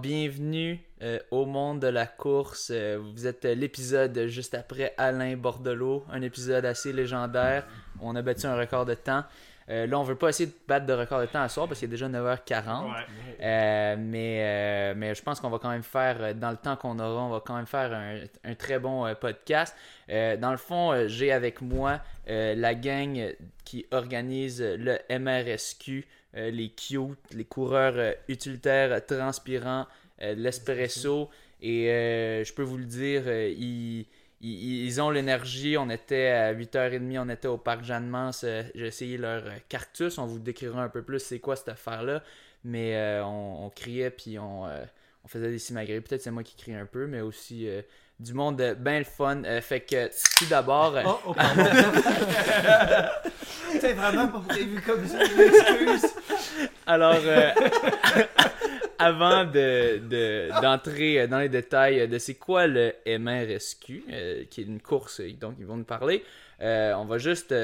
Bienvenue euh, au monde de la course. Euh, vous êtes euh, l'épisode juste après Alain Bordelot, un épisode assez légendaire. On a battu un record de temps. là, on veut pas essayer de battre de record de temps à soir parce qu'il est déjà 9h40. mais, mais je pense qu'on va quand même faire, dans le temps qu'on aura, on va quand même faire un, un très bon podcast. dans le fond, j'ai avec moi la gang qui organise le MRSQ. Euh, les cute, les coureurs euh, utilitaires transpirants, euh, l'espresso. Et je peux vous le dire, ils, ils, ont l'énergie. On était à 8h30, on était au parc Jeanne-Mance. J'ai essayé leur cactus. On vous décrira un peu plus c'est quoi cette affaire-là. Mais on, criait puis on, on faisait des simagrées. Peut-être c'est moi qui crie un peu, mais aussi du monde bien le fun. fait que tout d'abord. Oh, oh pardon. C'est vraiment pas prévu comme ça, excuse. Alors, euh, avant de, d'entrer dans les détails de c'est quoi le MRSQ, euh, qui est une course donc ils vont nous parler, euh, on va juste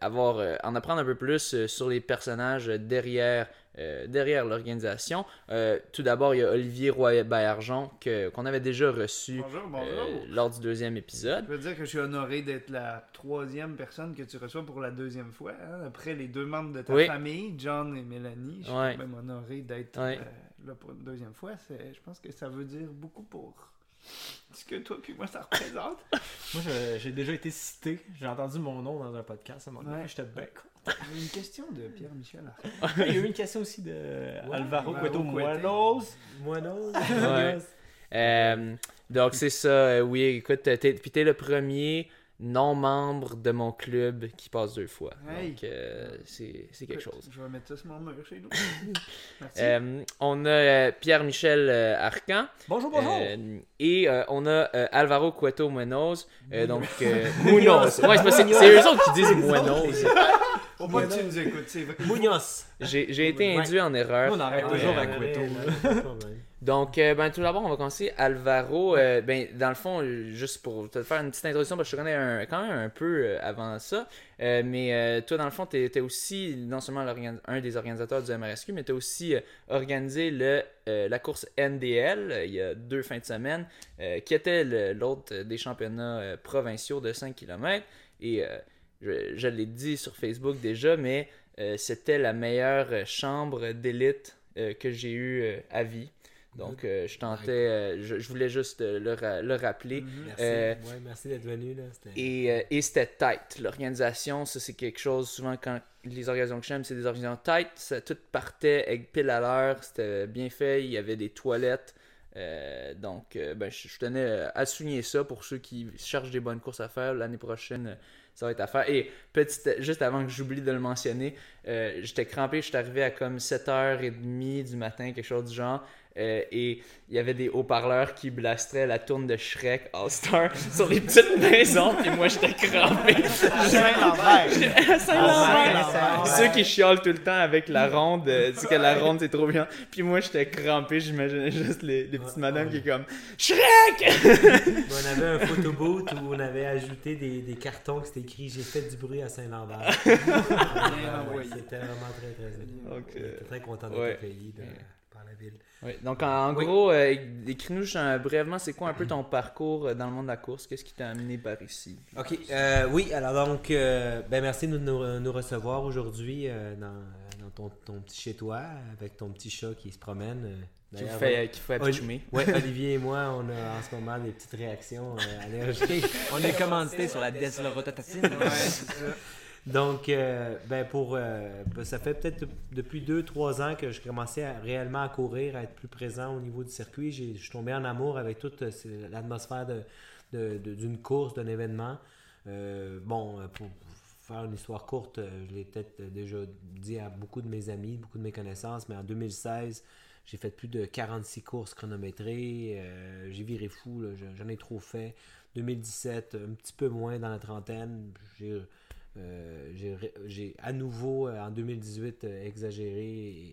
avoir, en apprendre un peu plus sur les personnages derrière euh, derrière l'organisation. Euh, tout d'abord, il y a Olivier Roy-Baillargeon qu'on avait déjà reçu euh, lors du deuxième épisode. Je veux dire que je suis honoré d'être la troisième personne que tu reçois pour la deuxième fois. Hein. Après les deux membres de ta famille, John et Mélanie, je suis même honoré d'être là pour une deuxième fois. Je pense que ça veut dire beaucoup pour ce que toi puis moi ça représente. moi, j'ai déjà été cité. J'ai entendu mon nom dans un podcast à un moment donné. J'étais bien il y a une question de Pierre-Michel. Il y a eu une question aussi de Alvaro Cueto Muenos. Muenos. Euh, donc, c'est ça. Euh, oui, écoute, puis t'es le premier non-membre de mon club qui passe deux fois. Donc, euh, c'est quelque chose. Je vais mettre ça sur mon mur chez nous. Merci. on a Pierre-Michel Arcan. Bonjour, bonjour. et on a Alvaro Cueto Muenos. donc, Munoz. Ouais, c'est eux autres qui disent Muenos. Pas que tu nous écoutes, c'est vrai. J'ai été induit en erreur. on arrête toujours à Cueto. Donc, euh, ben, tout d'abord, on va commencer. Alvaro, euh, ben, dans le fond, juste pour te faire une petite introduction, parce que je te connais quand même un peu euh, avant ça. mais toi, dans le fond, tu étais aussi non seulement un des organisateurs du MRSQ, mais tu as aussi organisé le, la course NDL il y a deux fins de semaine, qui était l'autre des championnats provinciaux de 5 km. Et je, l'ai dit sur Facebook déjà, mais euh, c'était la meilleure chambre d'élite euh, que j'ai eue euh, à vie. Donc, je tentais, je, voulais juste le, le rappeler. Mhm. Merci, merci d'être venu. Là. Et, et c'était tight. L'organisation, ça, c'est quelque chose, souvent, quand les organisations que j'aime, c'est des organisations tight. Ça, tout partait avec pile à l'heure. C'était bien fait. Il y avait des toilettes. donc, ben, je, tenais à souligner ça pour ceux qui cherchent des bonnes courses à faire l'année prochaine ça va être à faire. Et petite, juste avant que j'oublie de le mentionner, euh, j'étais crampé, je suis arrivé à comme 7h30 du matin, quelque chose du genre. Euh, et il y avait des haut-parleurs qui blastraient la tourne de Shrek All-Star sur les petites maisons, puis moi j'étais crampé. Saint-Lambert! Ceux qui chiolent tout le temps avec la ronde, euh, c'est que la ronde c'est trop bien. Puis moi j'étais crampé, j'imaginais juste les, les petites madames qui comme Shrek! on avait un photoboot où on avait ajouté des, des cartons qui c'était écrit J'ai fait du bruit à Saint-Lambert. c'était vraiment très très. Okay. très content accueilli par la ville. Oui, donc en, gros, euh, écris-nous brièvement, c'est quoi un peu ton parcours euh, dans le monde de la course? Qu'est-ce qui t'a amené par ici? Ok, euh, oui, alors donc, ben merci de nous, recevoir aujourd'hui dans, ton, ton, petit chez-toi avec ton petit chat qui se promène. Qui fait, qui fait Oui, Olivier et moi, on a en ce moment des petites réactions allergiques. on est commandité sur la deslorotatine. ouais, c'est ça. Donc, euh, ben pour, euh, ben, ça fait peut-être depuis deux, trois ans que je commençais à, réellement à courir, à être plus présent au niveau du circuit. Je suis tombé en amour avec toute euh, l'atmosphère d'une de, de, course, d'un événement. bon, pour faire une histoire courte, je l'ai peut-être déjà dit à beaucoup de mes amis, beaucoup de mes connaissances, mais en 2016, j'ai fait plus de 46 courses chronométrées. j'ai viré fou, j'en ai trop fait. 2017, un petit peu moins dans la trentaine. J'ai j'ai à nouveau, euh, en 2018, euh, exagéré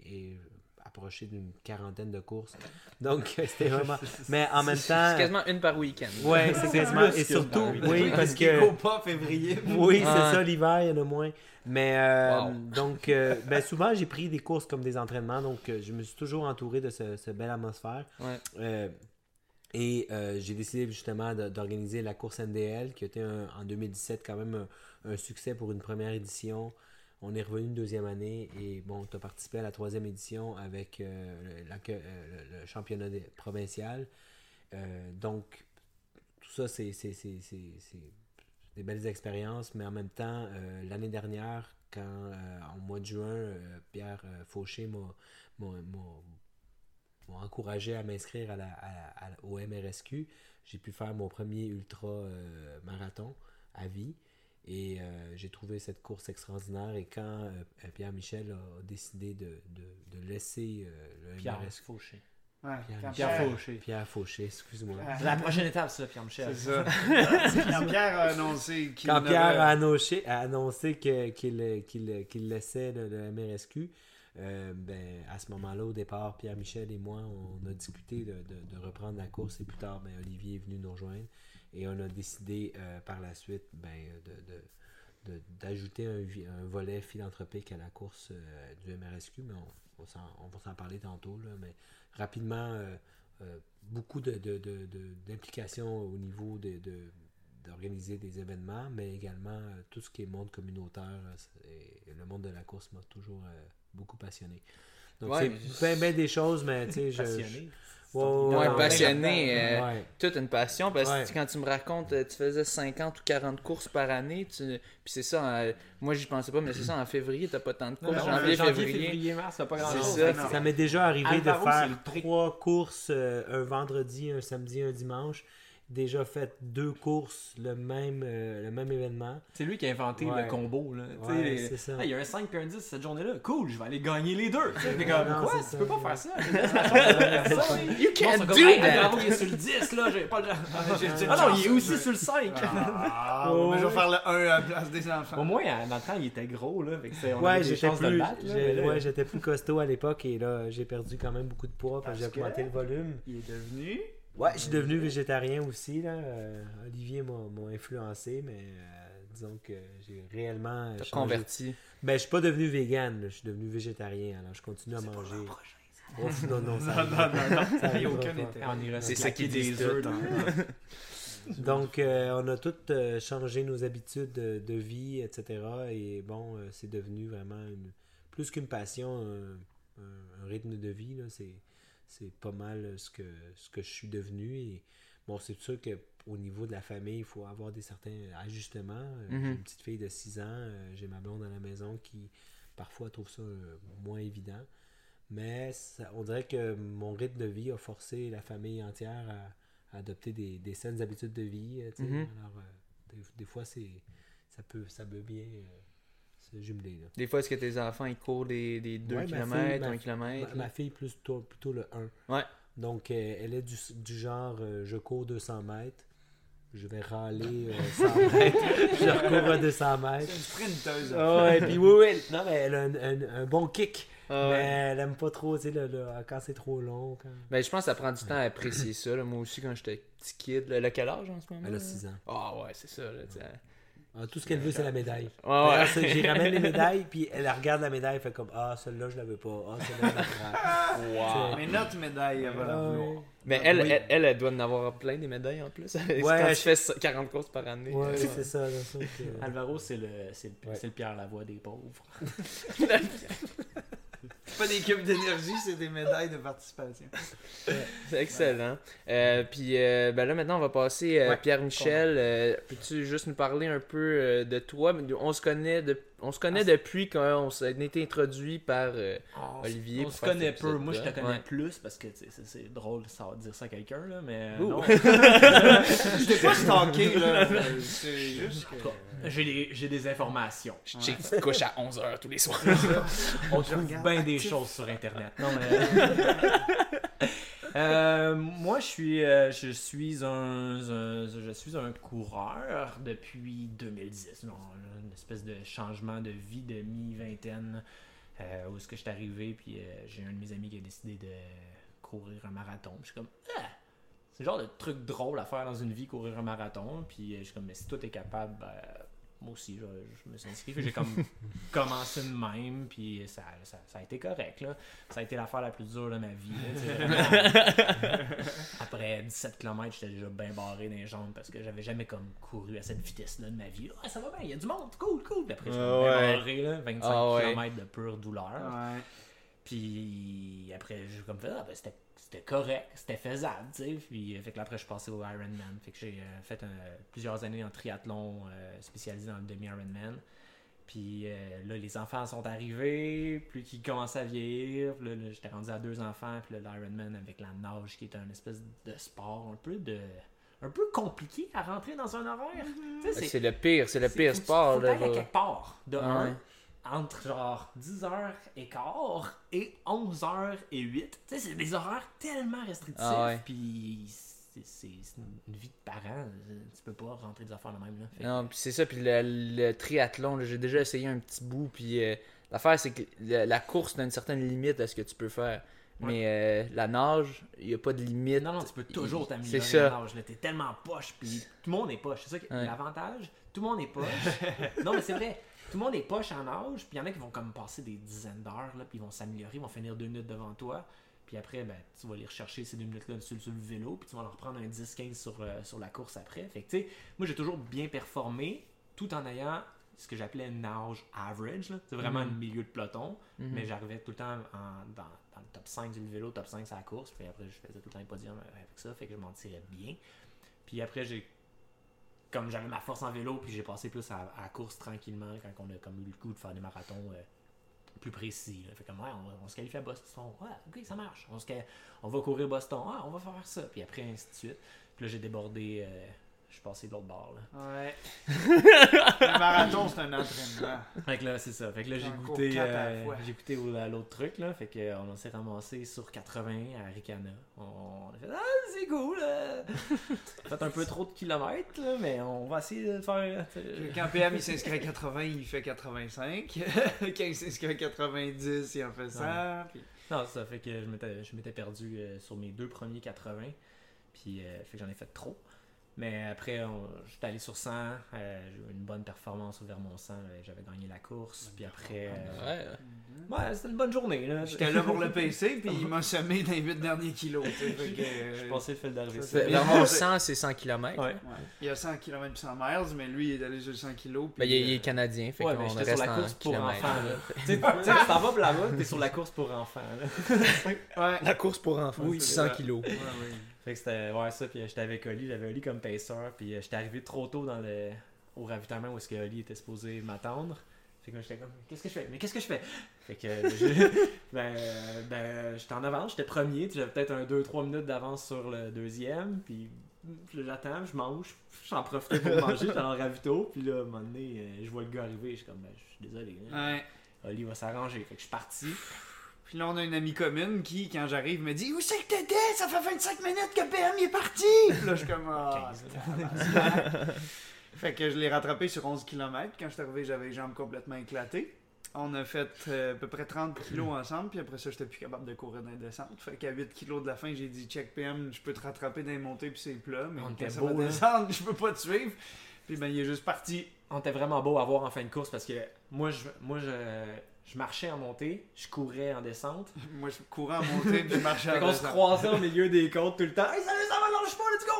et, approché d'une quarantaine de courses. Donc, c'était vraiment. Mais en même temps. C'est quasiment une par week-end. Oui, c'est quasiment. Et surtout, oui, parce que. pas février. Oui, c'est ça, l'hiver, il y en a moins. Mais euh, donc, euh, ben, souvent, j'ai pris des courses comme des entraînements. Donc, je me suis toujours entouré de ce, ce belle atmosphère. Ouais. et j'ai décidé justement d'organiser la course NDL, qui était en 2017 quand même un, succès pour une première édition. On est revenu une deuxième année et bon, tu as participé à la troisième édition avec euh, le, championnat provincial. Euh, donc, tout ça, c'est des belles expériences, mais en même temps, euh, l'année dernière, quand en mois de juin, Pierre Fauché m'a encouragé à m'inscrire à au MRSQ, j'ai pu faire mon premier ultra marathon à vie. Et euh, j'ai trouvé cette course extraordinaire. Et quand euh, Pierre Michel a décidé de, de, de laisser euh, le Pierre Fauché. Ouais, Pierre, Pierre, Fauché. Pierre Fauché, excuse-moi. la prochaine étape, ça, Pierre Michel. C'est ça. quand Pierre a annoncé qu'il Quand Pierre a annoncé, a annoncé qu'il qu'il laissait le, le MRSQ, ben, à ce moment-là, au départ, Pierre Michel et moi, on a discuté de, de, de reprendre la course et plus tard, ben, Olivier est venu nous rejoindre. Et on a décidé euh, par la suite ben, d'ajouter un, volet philanthropique à la course euh, du MRSQ, mais on, on, va s'en parler tantôt. Là, mais rapidement, euh, beaucoup d'implications au niveau de, d'organiser des événements, mais également tout ce qui est monde communautaire. et le monde de la course m'a toujours beaucoup passionné. Donc, c'est bien, des choses, mais tu sais, je, Ouais, passionné. Euh, toute une passion. Parce que quand tu me racontes, euh, tu faisais 50 ou 40 courses par année. Tu... Puis c'est ça, euh, moi j'y pensais pas, mais c'est ça, en février, t'as pas tant de courses. janvier, février. mars, t'as pas grand chose. Ça, ça m'est déjà arrivé de faire trois courses un vendredi, un samedi, un dimanche déjà fait deux courses le même, euh, le même événement. C'est lui qui a inventé le combo. Là. Ouais, ça. il y a un 5 et un 10 cette journée-là. Cool, je vais aller gagner les deux. Mais comme, quoi? Tu peux pas faire ça. you can't do that. Il est sur le 10, là. J'ai pas le... Ah non, il est aussi sur le 5. Ah, mais je vais faire le 1 à la place des enfants. Au moins, dans le temps, il était gros. Là, ouais, j'étais plus, ouais, j'étais plus costaud à l'époque et là, j'ai perdu quand même beaucoup de poids parce que j'ai augmenté le volume. Il est devenu Ouais, je suis devenu végétarien aussi. Là. Euh, Olivier m'a influencé, mais euh, disons que j'ai réellement. T'as converti. Ben, je suis pas devenu vegan, je suis devenu végétarien. Alors, je continue à manger. Ouf, non, non, ça non, non, non, ça aucun C'est ça qui des œufs. Donc, euh, on a tous changé nos habitudes de, vie, etc. Et bon, c'est devenu vraiment une, plus qu'une passion, un, un, rythme de vie. C'est c'est pas mal euh, ce que, ce que je suis devenu. Et bon, c'est sûr qu'au niveau de la famille, il faut avoir des certains ajustements. Euh, j'ai mhm. une petite fille de 6 ans, euh, j'ai ma blonde à la maison qui parfois trouve ça moins évident. Mais on dirait que mon rythme de vie a forcé la famille entière à, adopter des, des, saines habitudes de vie. Mhm. Alors, des, fois, c'est ça peut, ça peut bien jumelé. Des fois, est-ce que tes enfants ils courent des, des 2 km, 1 km ma, fille, plutôt, plutôt le 1. Ouais. Donc, euh, elle est du, du genre euh, je cours 200 mètres. Je vais râler 100 euh, mètres. je recours à 200 mètres. C'est une sprinteuse. Oh, et puis oui, oui. Non, mais elle a un, un, bon kick. Ah, mais elle aime pas trop, tu sais, le, le, quand c'est trop long. Quand... Ben, je pense que ça prend du temps à apprécier ça. Moi aussi, quand j'étais petit kid. Le, quel âge en ce moment Elle a 6 ans. Ah ouais, c'est ça. Là, ah, tout ce qu'elle veut, c'est la médaille. Ouais, J'y ramène les médailles, puis elle regarde la médaille, elle fait comme Ah, celle-là, je la veux pas. Ah, celle-là, je la wow. Mais notre médaille, elle va la Mais elle, elle, elle, doit en avoir plein des médailles en plus. Ouais, quand tu fais 40 courses par année. Ouais, c'est ça. Alvaro, c'est le, le, le Pierre Lavoie des pauvres. Pas des cubes d'énergie, c'est des médailles de participation. c'est excellent. Euh, puis euh, ben là, maintenant, on va passer à euh, Pierre-Michel. Peux-tu juste nous parler un peu de toi? On se connaît de on se connaît ah, depuis quand on a été introduit par ah, Olivier. On se connaît peu. Moi, je te connais plus parce que c'est drôle de dire ça à quelqu'un, là, mais. non. je t'ai pas stalké, là. Que. J'ai des, informations. Je sais que tu couches à 11h tous les soirs. On trouve bien des choses sur Internet. Non, mais... Euh, moi, je suis, euh, je, suis un, je suis un coureur depuis 2010. une espèce de changement de vie de mi-vingtaine. où est-ce que je suis arrivé, puis j'ai un de mes amis qui a décidé de courir un marathon. Je suis comme, ah! c'est le genre de truc drôle à faire dans une vie, courir un marathon. Puis je suis comme, mais si toi t'es capable, ben, moi aussi, je, me suis inscrit. J'ai comme commencé de même, puis ça, ça, a été correct. Là. Ça a été l'affaire la plus dure de ma vie. Après 17 km, j'étais déjà bien barré dans les jambes parce que j'avais jamais comme couru à cette vitesse-là de ma vie. ça va bien, il y a du monde, cool, cool. Puis après, j'étais bien barré, là, 25 ah km de pure douleur. Puis après, j'ai comme fait, ah, ben, c'était c'était correct, c'était faisable, tu sais. Puis euh, fait que là, après, je suis passé au Ironman. Fait que j'ai euh, fait plusieurs années en triathlon euh, spécialisé dans le demi-Ironman. Puis là, les enfants sont arrivés, puis qui commençaient à vieillir. Puis là, j'étais rendu à deux enfants, puis l'Ironman avec la nage, qui est un espèce de sport un peu de un peu compliqué à rentrer dans un horaire. Mm-hmm. C'est le pire, c'est le pire sport. Faut, là, quelque part, de un entre genre 10h et quart et 11h et 8. Tu sais, c'est des horaires tellement restrictifs. Ah puis c'est une vie de parent. Tu peux pas rentrer des affaires de même. Là. non, puis c'est ça. Puis le, triathlon, j'ai déjà essayé un petit bout. Puis euh, l'affaire, c'est que la course a une certaine limite à ce que tu peux faire. Mais euh, la nage, il n'y a pas de limite. Non, non, tu peux toujours t'améliorer la nage. T'es tellement poche. Puis tout le monde est poche. C'est ça l'avantage. Tout le monde est poche. non, mais c'est vrai tout le monde est poche en âge, puis il y en a qui vont comme passer des dizaines d'heures, puis ils vont s'améliorer, ils vont finir deux minutes devant toi. Puis après, ben, tu vas aller rechercher ces deux minutes-là sur, le vélo, puis tu vas leur prendre un 10-15 sur, euh, sur la course après. Fait que, tu sais, moi, j'ai toujours bien performé, tout en ayant ce que j'appelais une nage average. C'est vraiment mm-hmm. le milieu de peloton, mm-hmm. mais j'arrivais tout le temps dans, le top 5 du vélo, top 5 sur la course. Puis après, je faisais tout le temps les podiums avec ça, fait que je m'en tirais bien. Puis après, j'ai comme j'avais ma force en vélo, puis j'ai passé plus à, course tranquillement quand on a comme eu le coup de faire des marathons euh, plus précis. Fait comme, ouais, on, se qualifie à Boston. Ouais, ok, ça marche. On, se, on va courir Boston. On va faire ça. Puis après, ainsi de suite. Puis là, j'ai débordé euh, je suis passé de l'autre bord. Là. Ouais. le marathon, c'est un entraînement. Fait que là, c'est ça. Fait que là, j'ai goûté, euh, j'ai goûté l'autre truc. Là. Fait que, on s'est ramassé sur 80 à Ricana. On a fait Ah, c'est cool. Là. fait un peu trop de kilomètres, là, mais on va essayer de faire. Quand PM il s'inscrit à 80, il fait 85. Quand il s'inscrit à 90, il en fait 100. Non, ça fait que je m'étais perdu euh, sur mes deux premiers 80. Puis, euh, fait que j'en ai fait trop. Mais après, j'étais allé sur 100, euh, j'ai eu une bonne performance vers mon 100, j'avais gagné la course. Puis après, euh, ouais, c'était une bonne journée. J'étais là pour le PC, puis il m'a semé dans les 8 derniers kilos. je pensais le fait d'arriver. Vers mon 100, c'est 100 km. Ouais. Il y a 100 km et 100 miles, mais lui, il est allé sur 100 kg. Ben, il, est, canadien, fait ouais, qu'on reste sur la course pour enfants. tu t'en vas là-bas, t'es sur la course pour enfants. ouais. La course pour enfants, oui, 100 kg. Ouais, oui. Fait que c'était ouais, ça, puis j'étais avec Oli, j'avais Oli comme pacer, puis euh, j'étais arrivé trop tôt dans le au ravitaillement où est-ce que Oli était supposé m'attendre. Fait que j'étais comme qu'est-ce que je fais? Mais qu'est-ce que je fais Fait que ben, ben j'étais en avance, j'étais premier, j'avais peut-être un 2 3 minutes d'avance sur le deuxième, puis j'attends, je mange, j'en profite pour manger, j'étais dans le ravito, puis là à un moment donné, euh, je vois le gars arriver, je suis comme ben, je suis désolé. Hein. Ouais. Oli va s'arranger. Fait que je suis parti. Puis là, on a une amie commune qui, quand j'arrive, me dit Où c'est que t'étais? Ça fait 25 minutes que PM est parti Puis là, je suis comme Ah, Fait que je l'ai rattrapé sur 11 km. Quand je suis arrivé, j'avais les jambes complètement éclatées. On a fait euh, à peu près 30 kilos ensemble, puis après ça, j'étais plus capable de courir dans les descentes. Fait qu'à 8 kilos de la fin, j'ai dit check PM, je peux te rattraper dans les montées, puis c'est plat, mais on quand ça va descendre, je peux pas te suivre. Puis ben, il est juste parti. On était vraiment beau à voir en fin de course parce que moi, je, moi, je, je marchais en montée, je courais en descente. Moi, je courais en montée, puis je marchais en descente. on se croisait au milieu des côtes tout le temps. Hey, salut, ça va, lâche pas, let's go!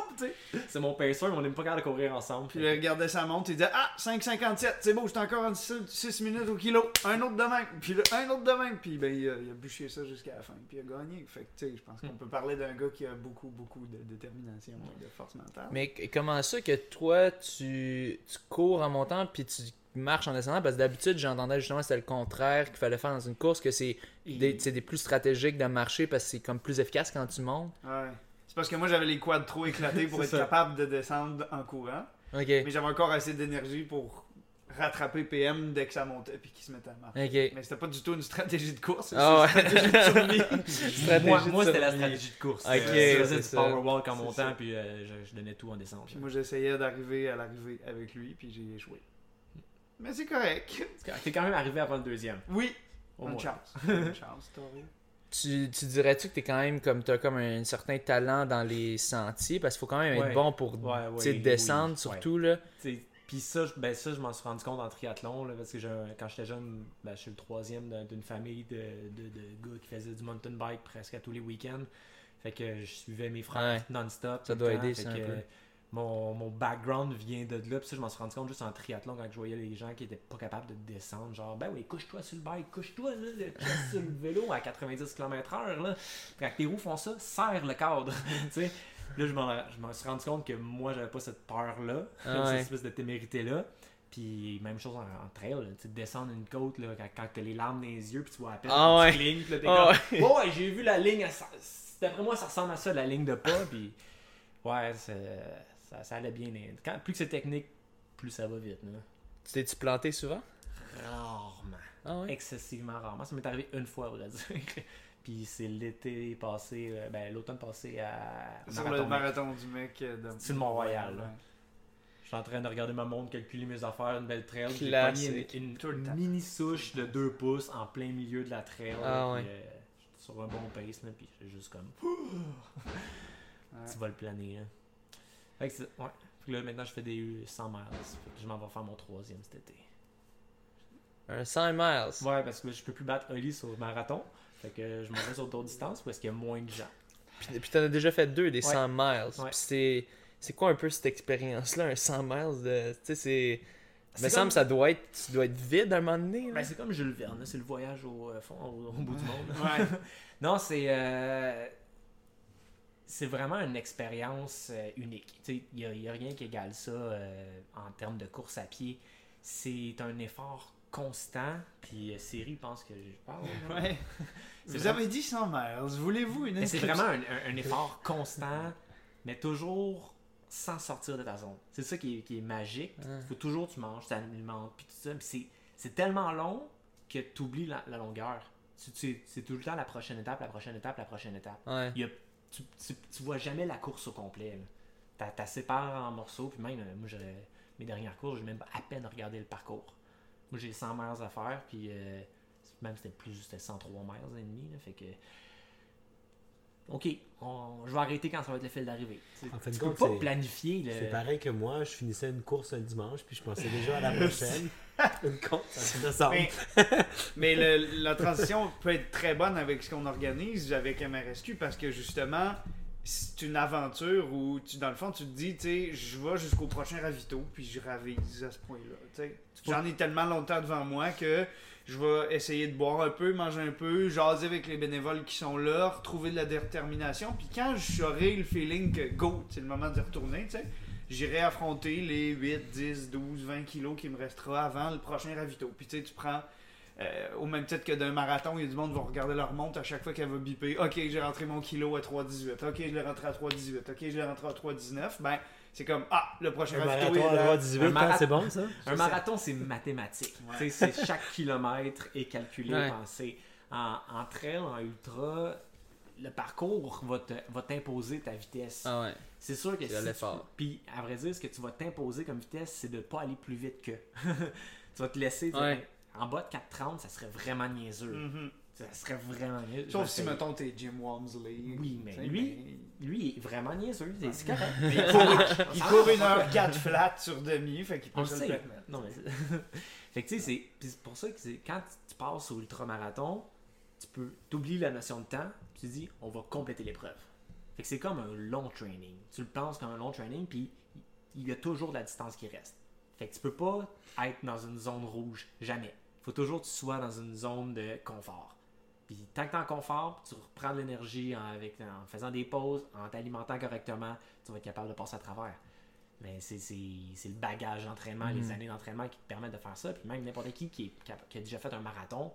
C'est mon pacer, mais on n'est pas capable de courir ensemble. Puis il regardait sa montre, il disait Ah, 5,57, c'est beau, j'étais encore en 6 minutes au kilo. Un autre de même, puis un autre de même. Puis ben, il, a, il a bûché ça jusqu'à la fin, puis il a gagné. Fait que, tu sais, je pense qu'on hmm. peut parler d'un gars qui a beaucoup, beaucoup de détermination et de force mentale. Mais comment ça que toi, tu, tu cours en montant, puis tu marche en descendant parce que d'habitude j'entendais justement c'était le contraire qu'il fallait faire dans une course que c'est des, des, plus stratégiques de marcher parce que c'est comme plus efficace quand tu montes. Ouais. C'est parce que moi j'avais les quads trop éclatés pour être capable de descendre en courant. Mais j'avais encore assez d'énergie pour rattraper PM dès que ça montait puis qu'il se mettait à marcher. Mais c'était pas du tout une stratégie de course, une stratégie de survie. moi, moi c'était la stratégie de course. je faisais du power walk en montant puis euh, je, donnais tout en descente. Puis moi j'essayais d'arriver à l'arrivée avec lui puis j'ai échoué. Mais c'est correct. T'es quand même arrivé avant le deuxième. Oui. Une chance. Une chance, tu, tu dirais-tu que tu es quand même comme tu as comme un, certain talent dans les sentiers? Parce qu'il faut quand même être bon pour descendre surtout là. Puis ça, ben ça, je m'en suis rendu compte en triathlon là, parce que quand j'étais jeune, ben, je suis le troisième d'une famille de, de, de, gars qui faisaient du mountain bike presque à tous les week-ends. Fait que je suivais mes frères non-stop. Ça doit aider ça un peu mon, mon, background vient de là. Puis ça, je m'en suis rendu compte juste en triathlon quand je voyais les gens qui étaient pas capables de descendre. Genre, ben oui, couche-toi sur le bike, couche-toi là, sur le vélo à 90 km/h. Là. Quand tes roues font ça, serre le cadre. sais là, je m'en suis rendu compte que moi, j'avais pas cette peur-là, ah cette espèce de témérité-là. Puis même chose en, trail, tu descendre une côte là, quand, quand t'as les larmes dans les yeux, puis tu vois à peine ah ouais. ligne, puis là, t'es oh, ouais, j'ai vu la ligne, d'après moi, ça ressemble à ça, la ligne de pas, puis ouais, c'est ça, ça allait bien. Quand, plus que c'est technique, plus ça va vite. Tu t'es-tu planté souvent? Rarement. Ah Excessivement rarement. Ça m'est arrivé une fois, on va dire. Puis c'est l'été passé, euh, ben l'automne passé à. Sur le marathon du mec euh, de. Sur le Mont-Royal. Je suis en train de regarder ma montre, calculer mes affaires, une belle trail. J'ai pogné une, une, mini souche de 2 pouces en plein milieu de la trail. Ah, ouais. Euh, sur un bon pace, là, puis juste comme. tu vas le planer. Hein. Fait que ouais. Puis là, maintenant, je fais des 100 miles. je m'en vais faire mon troisième cet été. Un 100 miles? Ouais, parce que je peux plus battre Oli sur le marathon. Fait que je m'en vais sur d'autres distances parce qu'il y a moins de gens. Puis, puis t'en as déjà fait deux, des 100 miles. Puis c'est... C'est quoi un peu cette expérience-là, un 100 miles de... Tu sais, c'est... Il me semble ça doit être, tu dois être vide à un moment donné. Ben, c'est comme Jules Verne, c'est le voyage au, euh, fond, au, bout du monde. Ouais. non, c'est... Euh c'est vraiment une expérience euh, unique. Il n'y a, rien qui égale ça euh, en termes de course à pied. C'est un effort constant. Puis euh, Siri pense que je parle. Ouais. Vous avez dit 100 miles. Voulez-vous une C'est vraiment un, effort constant, mais toujours sans sortir de ta zone. C'est ça qui est, magique. Il faut toujours que tu manges, tu alimentes, puis tout ça. c'est tellement long que tu oublies la, longueur. C'est tout le temps la prochaine étape, la prochaine étape, la prochaine étape. Il y a tu, tu, vois jamais la course au complet. Tu as séparé en morceaux, puis même, euh, moi, mes dernières courses, j'ai même à peine regardé le parcours. Moi, j'ai 100 miles à faire, puis euh, même c'était plus, c'était 103 miles et demi, fait que OK, je vais arrêter quand ça va être le fil d'arrivée. En fait, tu peux pas planifier. C'est pareil que moi, je finissais une course un dimanche, puis je pensais déjà à la prochaine. une course, Mais, mais la transition peut être très bonne avec ce qu'on organise avec MRSQ, parce que justement, c'est une aventure où, tu, dans le fond, tu te dis, tu sais, je vais jusqu'au prochain ravito, puis je ravise à ce point-là. J'en ai tellement longtemps devant moi que je vais essayer de boire un peu, manger un peu, jaser avec les bénévoles qui sont là, retrouver de la détermination. Puis quand j'aurai le feeling que go, c'est le moment de retourner, tu sais, j'irai affronter les 8, 10, 12, 20 kilos qui me restera avant le prochain ravito. Puis tu sais, tu prends. Euh, au même titre que d'un marathon, il y a du monde qui va regarder leur montre à chaque fois qu'elle va biper. Ok, j'ai rentré mon kilo à 3,18. Ok, je l'ai rentré à 3,18. Ok, je l'ai rentré à 3,19. Ben, c'est comme ah le prochain un marathon à 18 c'est bon ça? un marathon c'est mathématique. C'est chaque kilomètre est calculé pensé en, en trail en ultra. Le parcours va t'imposer ta vitesse. Ah ouais. c'est sûr que si l'effort. puis à vrai dire ce que tu vas t'imposer comme vitesse c'est de ne pas aller plus vite que tu vas te laisser en bas de 4,30 ça serait vraiment niaiseux. Mm-hmm. Ça serait vraiment niaiseux. Sauf si, mettons, t'es Jim Walmsley. Oui, mais lui, lui, il est vraiment niaiseux. C'est correct. il court, une heure 4 flat sur demi, fait qu'il peut se le Non, mais fait que tu sais, c'est pour ça que quand tu passes au ultramarathon, tu peux t'oublier la notion de temps, tu dis, on va compléter l'épreuve. Fait que c'est comme un long training. Tu le penses comme un long training, puis il y a toujours de la distance qui reste. Fait que tu peux pas être dans une zone rouge, jamais. Il faut toujours que tu sois dans une zone de confort. Puis tant que tu es en confort, tu reprends de l'énergie en, avec, en faisant des pauses, en t'alimentant correctement, tu vas être capable de passer à travers. Mais c'est le bagage d'entraînement, les mm. années d'entraînement qui te permettent de faire ça. Puis même n'importe qui qui, a déjà fait un marathon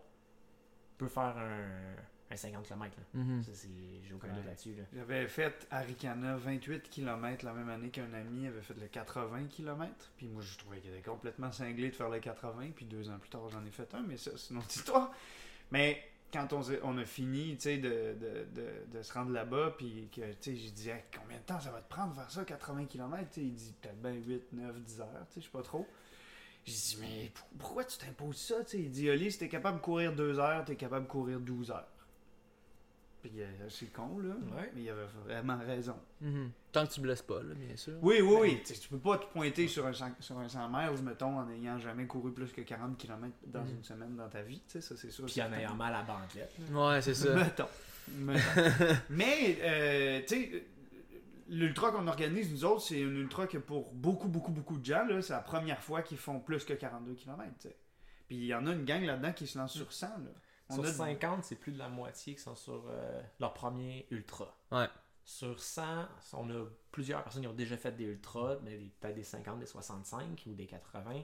peut faire un, 50 km. J'ai aucun doute là-dessus. J'avais fait Arikana 28 km la même année qu'un ami avait fait le 80 km. Puis moi, je trouvais qu'il était complètement cinglé de faire le 80. Puis deux ans plus tard, j'en ai fait un. Mais ça, c'est une autre histoire. Mais quand on, a fini de, se rendre là-bas, puis que j'ai dit combien de temps ça va te prendre faire ça, 80 km Il dit peut-être bien 8, 9, 10 heures, je sais pas trop. J'ai dit, mais pourquoi tu t'imposes ça? il dit, Oli, si t'es capable de courir 2 heures, t'es capable de courir 12 heures. Puis euh, c'est con, là. Mais il avait vraiment raison. Mhm. Tant que tu blesses pas, là, bien sûr. Oui, oui, oui. tu peux pas te pointer sur un, 100, sur un 100 miles, mettons, en n'ayant jamais couru plus que 40 km dans mhm. une semaine dans ta vie. Ça, c'est sûr. Puis en ayant mal à la banquette. Ouais, c'est ça. mettons. Mais, euh, tu sais l'ultra qu'on organise, nous autres, c'est une ultra que pour beaucoup, beaucoup, beaucoup de gens, c'est la première fois qu'ils font plus que 42 km. Puis il y en a une gang là-dedans qui se lance sur 100. On sur 50, c'est plus de la moitié qui sont sur euh, leur premier ultra. Ouais. Sur 100, on a plusieurs personnes qui ont déjà fait des ultras, mais peut-être des 50, des 65 ou des 80.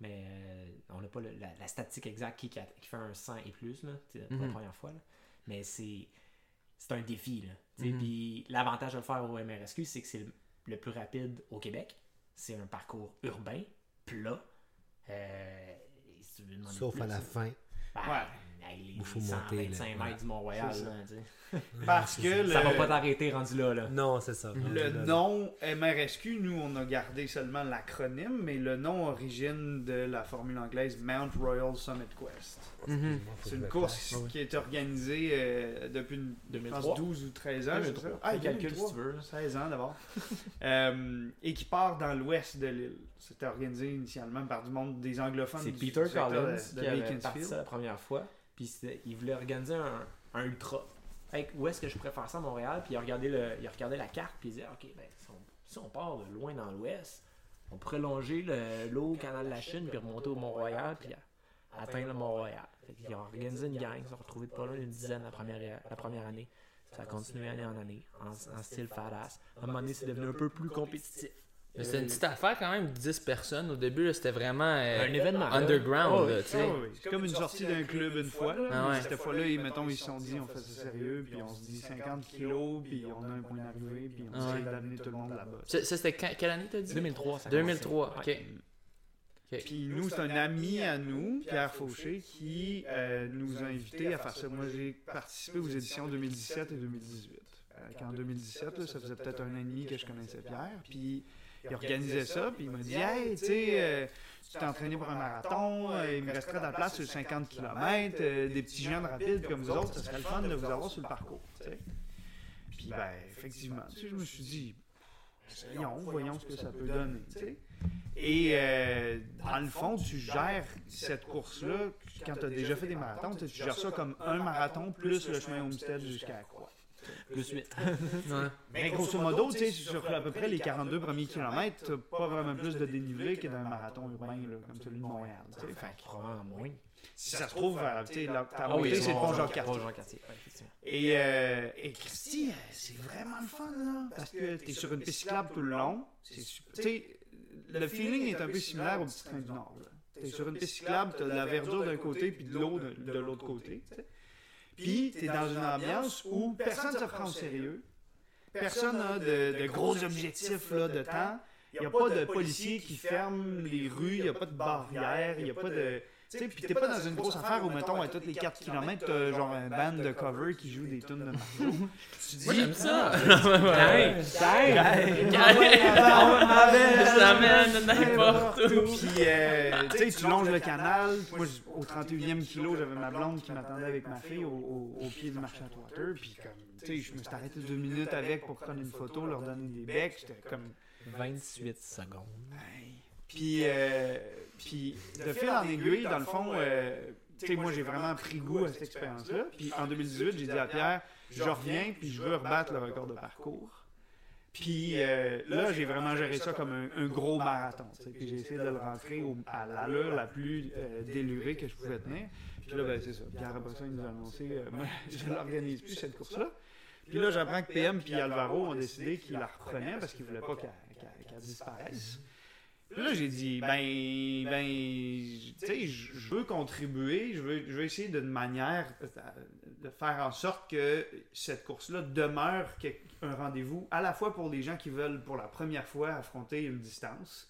Mais euh, on n'a pas la, statistique exacte qui, fait un 100 et plus là, pour la mhm. première fois. Mais c'est c'est un défi. Là. Mhm. Puis l'avantage de le faire au MRSQ, c'est que c'est le, plus rapide au Québec. C'est un parcours urbain, plat. Euh, Sauf à la fin. Ben, ouais il faut monter. 125 mètres du Mont-Royal. Parce que ça va pas t'arrêter rendu là, là. Non, c'est ça. Le nom MRSQ, nous, on a gardé seulement l'acronyme, mais le nom origine de la formule anglaise Mount Royal Summit Quest. Mhm. C'est une course qui est organisée euh, depuis 2003. 12 ou 13 ans. 2003. Ah, calcul si tu veux. 16 ans d'abord. euh, et qui part dans l'ouest de l'île. C'était organisé initialement par du monde des anglophones. C'est Peter Collins qui avait parti ça la première fois. Il voulait organiser un, ultra. où est-ce que je pourrais faire ça à Montréal? Puis il a regardé, le, il a regardé la carte, puis il disait, OK, ben, si on, part de loin dans l'ouest, on pourrait longer l'eau, canal de la Chine, puis remonter au Mont-Royal, puis atteindre le Mont-Royal. Il a organisé une gang, ils se sont retrouvés de pas loin d'une dizaine la première, la première année. Ça a continué année en année, en, style fadass. À un moment donné, c'est devenu un peu plus compétitif. C'est une petite affaire quand même, 10 personnes. Au début, c'était vraiment euh, un événement underground. Oh, c'est comme une sortie d'un club une fois. Ah Cette fois-là, ils, mettons, ils se sont dit on fait ça sérieux, puis on se dit 50 kilos, puis on a un point d'arrivée, puis on essaie d'amener tout le monde là-bas. Ça, c'était quelle année t'as dit? 2003. 2003, ok. Puis nous, c'est un ami à nous, Pierre Fauché, qui euh, nous a invités à faire ça. Moi, j'ai participé aux éditions 2017 et 2018. Euh, en 2017, ça faisait peut-être un an et demi que je connaissais Pierre. Puis il organisait ça, puis il m'a dit Hey, tu sais, euh, tu t'es entraîné pour un marathon, euh, il me resterait de la place sur 50 km, euh, des petits jeunes rapides comme vous autres, ça serait le fun de vous avoir sur le parcours. Puis, ben, effectivement, je me suis dit Essayons, voyons ce que ça peut donner. Et dans le fond, tu gères cette course-là, quand tu as déjà fait des marathons, tu gères ça comme un marathon plus le chemin Homestead jusqu'à la croix plus 8. Mais grosso modo, tu sais, sur à peu près les 42 premiers kilomètres, t'as pas vraiment plus de dénivelé que dans un marathon urbain comme celui de Montréal. Fait probablement moins. Si ça se trouve, euh, ta ah montée, c'est le pont Jean-Cartier. Et, euh, et Christy, euh, c'est vraiment le fun, là, parce que t'es sur une piste cyclable tout le long. Tu sais, le feeling est un peu similaire au petit train du Nord. T'es sur une piste cyclable, t'as de la verdure d'un côté puis de l'eau de, l'autre côté. Puis, tu es dans une ambiance où personne ne se prend au sérieux. Personne n'a de, gros objectifs là, de temps. Il n'y a pas de policiers qui ferment les rues, il n'y a pas de barrières, il n'y a pas de sais, puis t'es pas dans une grosse affaire où, mettons, à tous les 4 km, t'as genre un band de cover qui joue des tunes de Mario. tu dis, j'aime ça! Ça mène n'importe où! Puis, tu sais, tu longes le canal. Moi, au 31e kilo, j'avais ma blonde qui m'attendait avec ma fille au, pied du marché à water. Puis, comme, tu sais, je me suis arrêté deux minutes avec pour prendre une photo, leur donner des becs. J'étais comme. 28 secondes. Puis, euh, puis de fil en aiguille, dans le fond, euh, tu sais, moi, j'ai vraiment pris goût à cette expérience-là. Puis en 2018, j'ai dit à Pierre, je reviens, puis je veux rebattre le record de parcours. Puis euh, là, j'ai vraiment géré ça comme un, gros marathon. Puis j'ai essayé de le rentrer à l'allure la plus délurée que je pouvais tenir. Puis là, ben, c'est ça. Pierre nous a annoncé moi, je ne l'organise plus, cette course-là. Puis là, j'apprends que PM et Alvaro ont décidé qu'ils la reprenaient parce qu'ils ne voulaient pas qu'elle disparaisse là, j'ai dit, ben, ben, tu sais, je veux contribuer, je veux, je veux essayer d'une manière de faire en sorte que cette course-là demeure un rendez-vous à la fois pour les gens qui veulent pour la première fois affronter une distance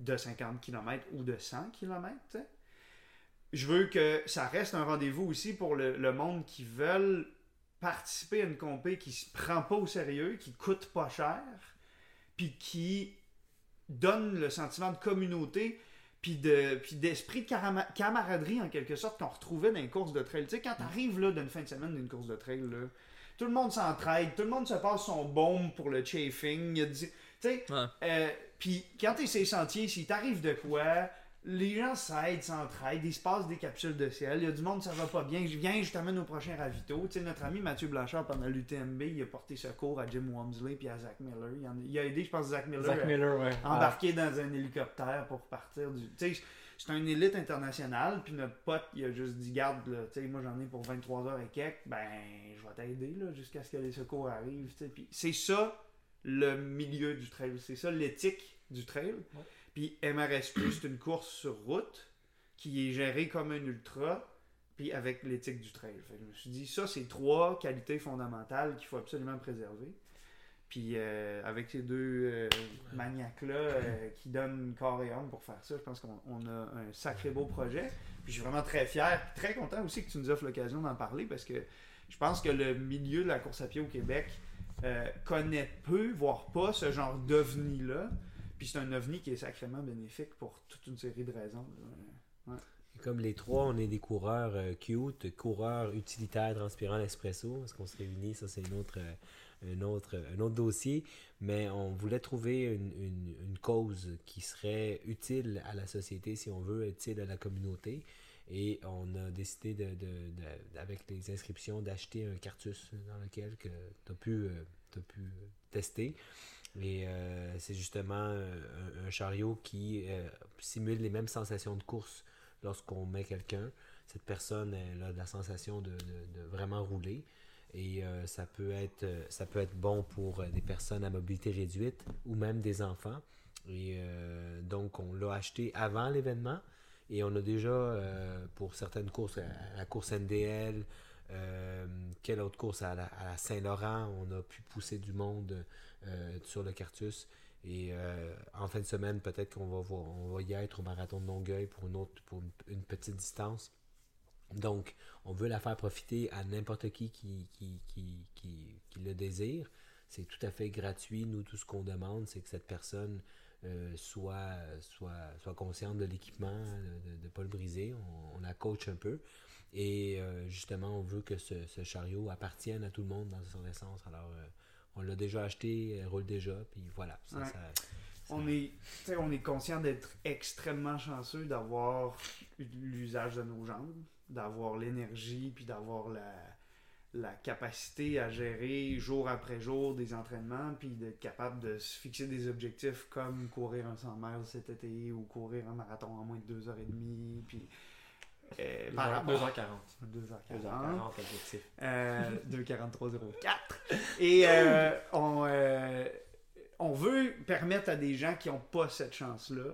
de 50 km ou de 100 km. Je veux que ça reste un rendez-vous aussi pour le, le monde qui veulent participer à une compé qui se prend pas au sérieux, qui coûte pas cher, puis qui donne le sentiment de communauté puis de puis d'esprit de camaraderie en quelque sorte qu'on retrouvait dans les courses de trail. Tu sais, quand t'arrives là d'une fin de semaine d'une course de trail, là, tout le monde s'entraide, tout le monde se passe son baume pour le chafing. Tu sais, euh, puis quand t'es ces sentiers, si t'arrives de quoi, les gens s'aident, s'entraident, il se passe des capsules de ciel. Il y a du monde, ça va pas bien. Je viens, je t'amène au prochain ravito. Tu sais, notre ami Mathieu Blanchard, pendant l'UTMB, il a porté secours à Jim Wamsley et à Zach Miller. Il, a aidé, je pense, Zach Miller, Zach Miller ouais. à embarquer dans un hélicoptère pour partir du. Tu sais, c'est un élite international, puis notre pote, il a juste dit Garde, tu sais, moi j'en ai pour 23 heures et quelques, ben, je vais t'aider jusqu'à ce que les secours arrivent. Puis c'est ça le milieu du trail. C'est ça l'éthique du trail. Puis MRS c'est une course sur route qui est gérée comme un ultra, puis avec l'éthique du trail. je me suis dit, ça, c'est trois qualités fondamentales qu'il faut absolument préserver. Puis euh, avec ces deux euh, maniaques-là euh, qui donnent corps et âme pour faire ça, je pense qu'on a un sacré beau projet. Puis je suis vraiment très fier, très content aussi que tu nous offres l'occasion d'en parler parce que je pense que le milieu de la course à pied au Québec connaît peu, voire pas, ce genre d'ovni-là. Puis c'est un ovni qui est sacrément bénéfique pour toute une série de raisons. Comme les trois, on est des coureurs euh, cute, coureurs utilitaires transpirant l'espresso, parce qu'on se réunit, ça c'est une autre, euh, un, autre, un autre dossier, mais on voulait trouver une, cause qui serait utile à la société, si on veut, utile à la communauté. Et on a décidé, de, de, avec les inscriptions, d'acheter un cartus dans lequel tu as, euh, as pu tester. Et euh, c'est justement un, chariot qui euh, simule les mêmes sensations de course lorsqu'on met quelqu'un. Cette personne a la sensation de, vraiment rouler. Et euh, ça, peut être, ça peut être bon pour des personnes à mobilité réduite ou même des enfants. Et donc, on l'a acheté avant l'événement. Et on a déjà, pour certaines courses, la course NDL, quelle autre course à à Saint-Laurent, on a pu pousser du monde euh, sur le Cartus. Et euh, en fin de semaine, peut-être qu'on va, voir, on va y être au marathon de Longueuil pour une, autre, pour une, petite distance. Donc, on veut la faire profiter à n'importe qui qui, qui, qui, qui, le désire. C'est tout à fait gratuit. Nous, tout ce qu'on demande, c'est que cette personne euh, soit, soit, soit consciente de l'équipement, de ne pas le briser. On, la coach un peu. Et justement, on veut que ce, ce, chariot appartienne à tout le monde dans son essence. Alors, on l'a déjà acheté, elle roule déjà, puis voilà. On, est, on est conscient d'être extrêmement chanceux d'avoir l'usage de nos jambes, d'avoir l'énergie, puis d'avoir la, la capacité à gérer jour après jour des entraînements, puis d'être capable de se fixer des objectifs comme courir un 100 miles cet été ou courir un marathon en moins de 2h30, puis 2h40. 2h40. objectif. 2h43.04. Et euh, on, euh, on veut permettre à des gens qui n'ont pas cette chance-là,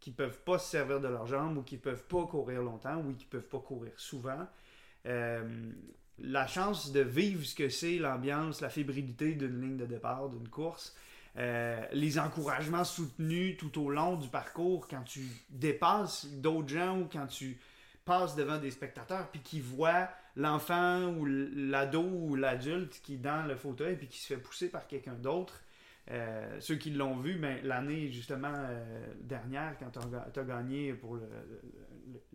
qui ne peuvent pas se servir de leurs jambes ou qui ne peuvent pas courir longtemps ou qui ne peuvent pas courir souvent, euh, la chance de vivre ce que c'est l'ambiance, la fébrilité d'une ligne de départ, d'une course. les encouragements soutenus tout au long du parcours quand tu dépasses d'autres gens ou quand tu passe devant des spectateurs puis qui voit l'enfant ou l'ado ou l'adulte qui est dans le fauteuil puis qui se fait pousser par quelqu'un d'autre. Euh, ceux qui l'ont vu, ben, l'année justement euh, dernière, quand tu as, gagné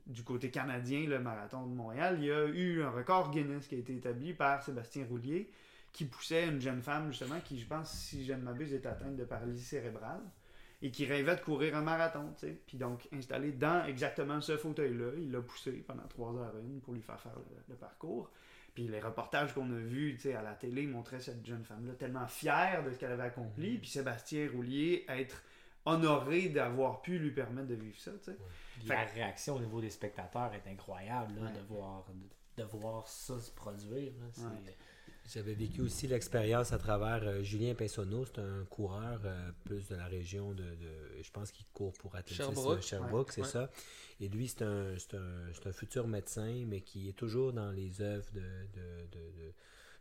du côté canadien le marathon de Montréal, il y a eu un record Guinness qui a été établi par Sébastien Roulier qui poussait une jeune femme justement qui, je pense, si je ne m'abuse, est atteinte de paralysie cérébrale et qui rêvait de courir un marathon, tu sais. Puis donc, installé dans exactement ce fauteuil-là, il l'a poussé pendant trois heures une pour lui faire faire le, parcours. Puis les reportages qu'on a vus à la télé montraient cette jeune femme-là tellement fière de ce qu'elle avait accompli. Mm-hmm. Puis Sébastien Roulier être honoré d'avoir pu lui permettre de vivre ça. sais. La réaction au niveau des spectateurs est incroyable là, de, voir, de, voir ça se produire. J'avais vécu aussi l'expérience à travers euh, Julien Pinsonneau, c'est un coureur euh, plus de la région de, je pense qu'il court pour athlétisme Sherbrooke, Sherbrooke c'est ça. Et lui, c'est un, un, un, futur médecin, mais qui est toujours dans les œuvres de,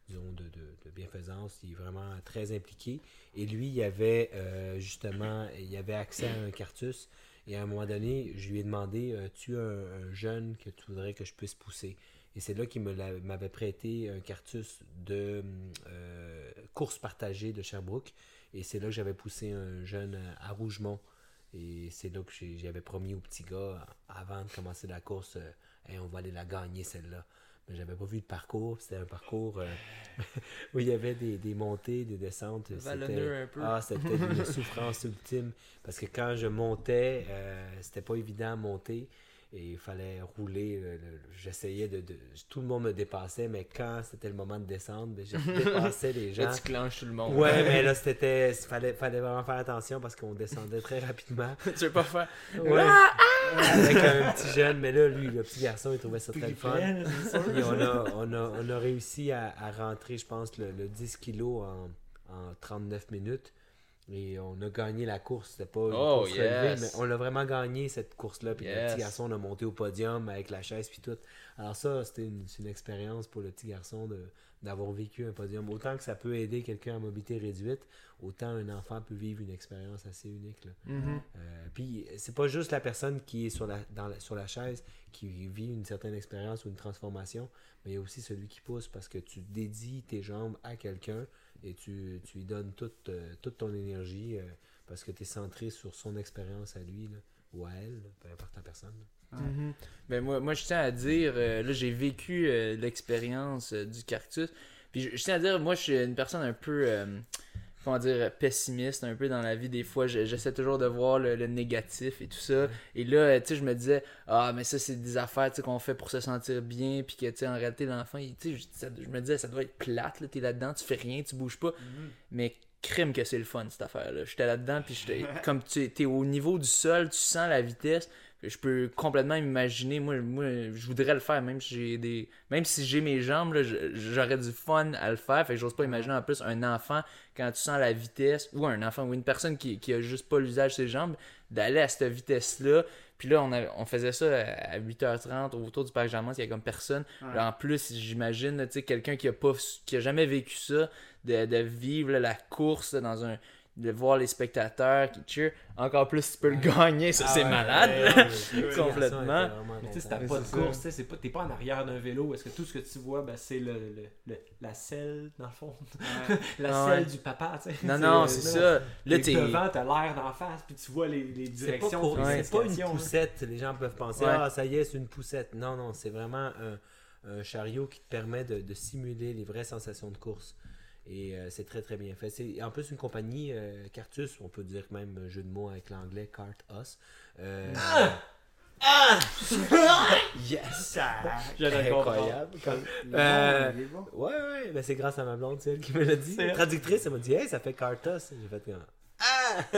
disons, de, bienfaisance. Il est vraiment très impliqué. Et lui, il avait euh, justement, il avait accès à un cartus. Et à un moment donné, je lui ai demandé, tu as un jeune que tu voudrais que je puisse pousser? Et c'est là qu'il m'avait prêté un cartus de euh, course partagée de Sherbrooke. Et c'est là que j'avais poussé un jeune à Rougemont. Et c'est là que j'avais promis au petit gars, avant de commencer la course, on va aller la gagner celle-là. Mais j'avais pas vu le parcours. C'était un parcours où il y avait des, des montées, des descentes. C'était, ah, c'était une souffrance ultime. Parce que quand je montais, c'était pas évident à monter et il fallait rouler. J'essayais de, Tout le monde me dépassait, mais quand c'était le moment de descendre, ben, je dépassais les gens. Là, tu clenches tout le monde. Ouais, mais là, c'était. Il fallait, fallait vraiment faire attention parce qu'on descendait très rapidement. tu veux pas faire? Ouais. Ah, ah! Avec un petit jeune, mais là, lui, le petit garçon, il trouvait ça très fun. Et on a, on, a, on a réussi à, à rentrer, je pense, le, 10 kilos en, en 39 minutes. Et on a gagné la course. C'était pas une oh, course relevée, mais on a vraiment gagné cette course-là. Puis le petit garçon, on a monté au podium avec la chaise puis tout. Alors ça, c'était une, une, expérience pour le petit garçon de, d'avoir vécu un podium. Autant que ça peut aider quelqu'un à mobilité réduite, autant un enfant peut vivre une expérience assez unique. Là. Mm-hmm. Euh, puis c'est pas juste la personne qui est sur la, dans sur la chaise qui vit une certaine expérience ou une transformation, mais il y a aussi celui qui pousse parce que tu dédies tes jambes à quelqu'un et tu, tu lui donnes toute, euh, toute ton énergie euh, parce que tu es centré sur son expérience à lui ou à elle, peu importe la personne. Mhm. Ben, moi, moi, je tiens à dire, euh, là, j'ai vécu l'expérience du cactus. Puis je, tiens à dire, moi, je suis une personne un peu comment dire, pessimiste un peu dans la vie. Des fois, j'essaie toujours de voir le, négatif et tout ça. Et là, tu sais, je me disais, ah, mais ça, c'est des affaires qu'on fait pour se sentir bien. Puis que, tu sais, en réalité, l'enfant, tu sais, je, me disais, ça doit être plate, là, t'es là-dedans, tu fais rien, tu bouges pas. Mhm. Mais crime que c'est le fun, cette affaire-là. J'étais là-dedans, puis j'étais, comme tu es au niveau du sol, tu sens la vitesse je peux complètement imaginer moi moi je voudrais le faire même si j'ai des même si j'ai mes jambes j'aurais du fun à le faire. Fait que j'ose pas imaginer en plus un enfant quand tu sens la vitesse ou un enfant ou une personne qui, qui a juste pas l'usage de ses jambes d'aller à cette vitesse là puis là on, on faisait ça à 8h30 autour du parc Germain il y a comme personne. En plus j'imagine tu sais quelqu'un qui a pas qui a jamais vécu ça de, de vivre la course dans un de voir les spectateurs qui cheer, encore plus tu peux le gagner, ça c'est malade. Complètement. Mais tu sais, t'as pas de course, t'es pas, pas en arrière d'un vélo, est-ce que tout ce que tu vois, ben, c'est le, le, la selle, dans le fond? la selle du papa, tu sais. Non, non, c'est ça. Là, t'es. Devant, t'as l'air d'en face, puis tu vois les, les directions. C'est pas, une poussette, les gens peuvent penser, ah, ça y est, c'est une poussette. Non, non, c'est vraiment un, un, chariot qui te permet de, de simuler les vraies sensations de course. Et euh, c'est très très bien fait. C'est en plus une compagnie euh, Cartus, on peut dire même un jeu de mots avec l'anglais Cart Us. Euh, ah! Ah! yes! incroyable. Euh, ouais, ouais, ben c'est grâce à ma blonde, c'est elle qui me l'a dit. Traductrice, elle m'a dit, hey, ça fait Cartus. J'ai fait Ah!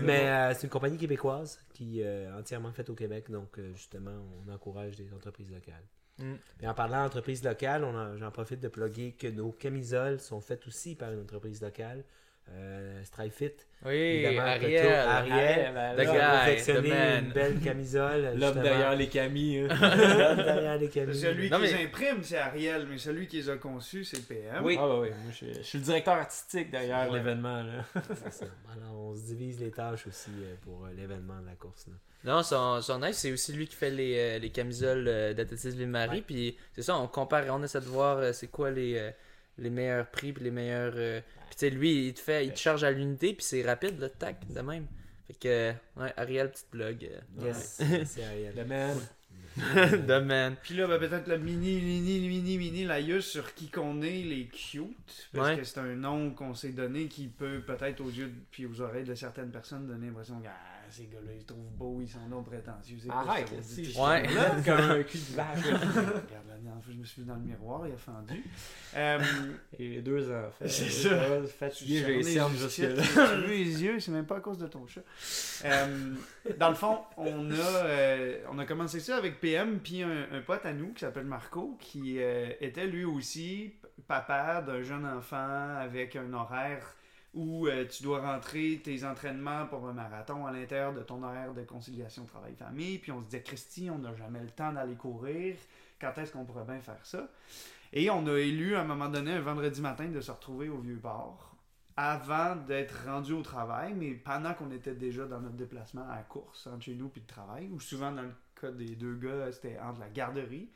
Mais c'est une compagnie québécoise qui est entièrement faite au Québec, donc justement, on encourage des entreprises locales. Mm. en parlant d'entreprise locale, j'en profite de plugger que nos camisoles sont faites aussi par une entreprise locale. Euh, Strifefit. Oui, Ariel. Ariel, Ariel a confectionné une belle camisole. L'homme derrière les camis. Hein. L'homme derrière les camis. Celui qui les imprime, c'est Ariel, mais celui qui les a conçus, c'est PM. Oui, ah, oui. Moi, je, suis le directeur artistique derrière l'événement. Alors, on se divise les tâches aussi euh, pour euh, l'événement de la course. Là. Non, son, son c'est aussi lui qui fait les, euh, les camisoles euh, d'athlétisme Ville-Marie. Puis c'est ça, on compare, on essaie de voir euh, c'est quoi les, les meilleurs prix, puis les meilleurs. Puis tu sais, lui, il te fait, il te charge à l'unité, puis c'est rapide, le tac, de même. Fait que, ouais, Ariel, petite blog. Yes, c'est Ariel. Le man. The man. Puis là, ben, peut-être le mini, mini, mini, mini laïus sur qui qu'on est, les cute. Parce que c'est un nom qu'on s'est donné qui peut peut-être aux yeux puis aux oreilles de certaines personnes donner l'impression que ces gars-là, ils se trouvent beaux, ils sont non prétentieux. Arrête, si je ouais. là comme un cul de vache. Regarde, la dernière fois, je me suis vu dans le miroir, il a fendu. Euh, Et deux enfants. C'est ça. Fatigué, j'ai les cernes là. les yeux, c'est même pas à cause de ton chat. Euh, dans le fond, on a, euh, on a commencé ça avec PM, puis un, un pote à nous qui s'appelle Marco, qui euh, était lui aussi papa d'un jeune enfant avec un horaire où euh, tu dois rentrer tes entraînements pour un marathon à l'intérieur de ton horaire de conciliation travail-famille. Puis on se disait, Christy, on n'a jamais le temps d'aller courir. Quand est-ce qu'on pourrait bien faire ça? Et on a élu à un moment donné, un vendredi matin, de se retrouver au vieux port avant d'être rendu au travail, mais pendant qu'on était déjà dans notre déplacement à course entre chez nous puis le travail, ou souvent dans le cas des deux gars, c'était entre la garderie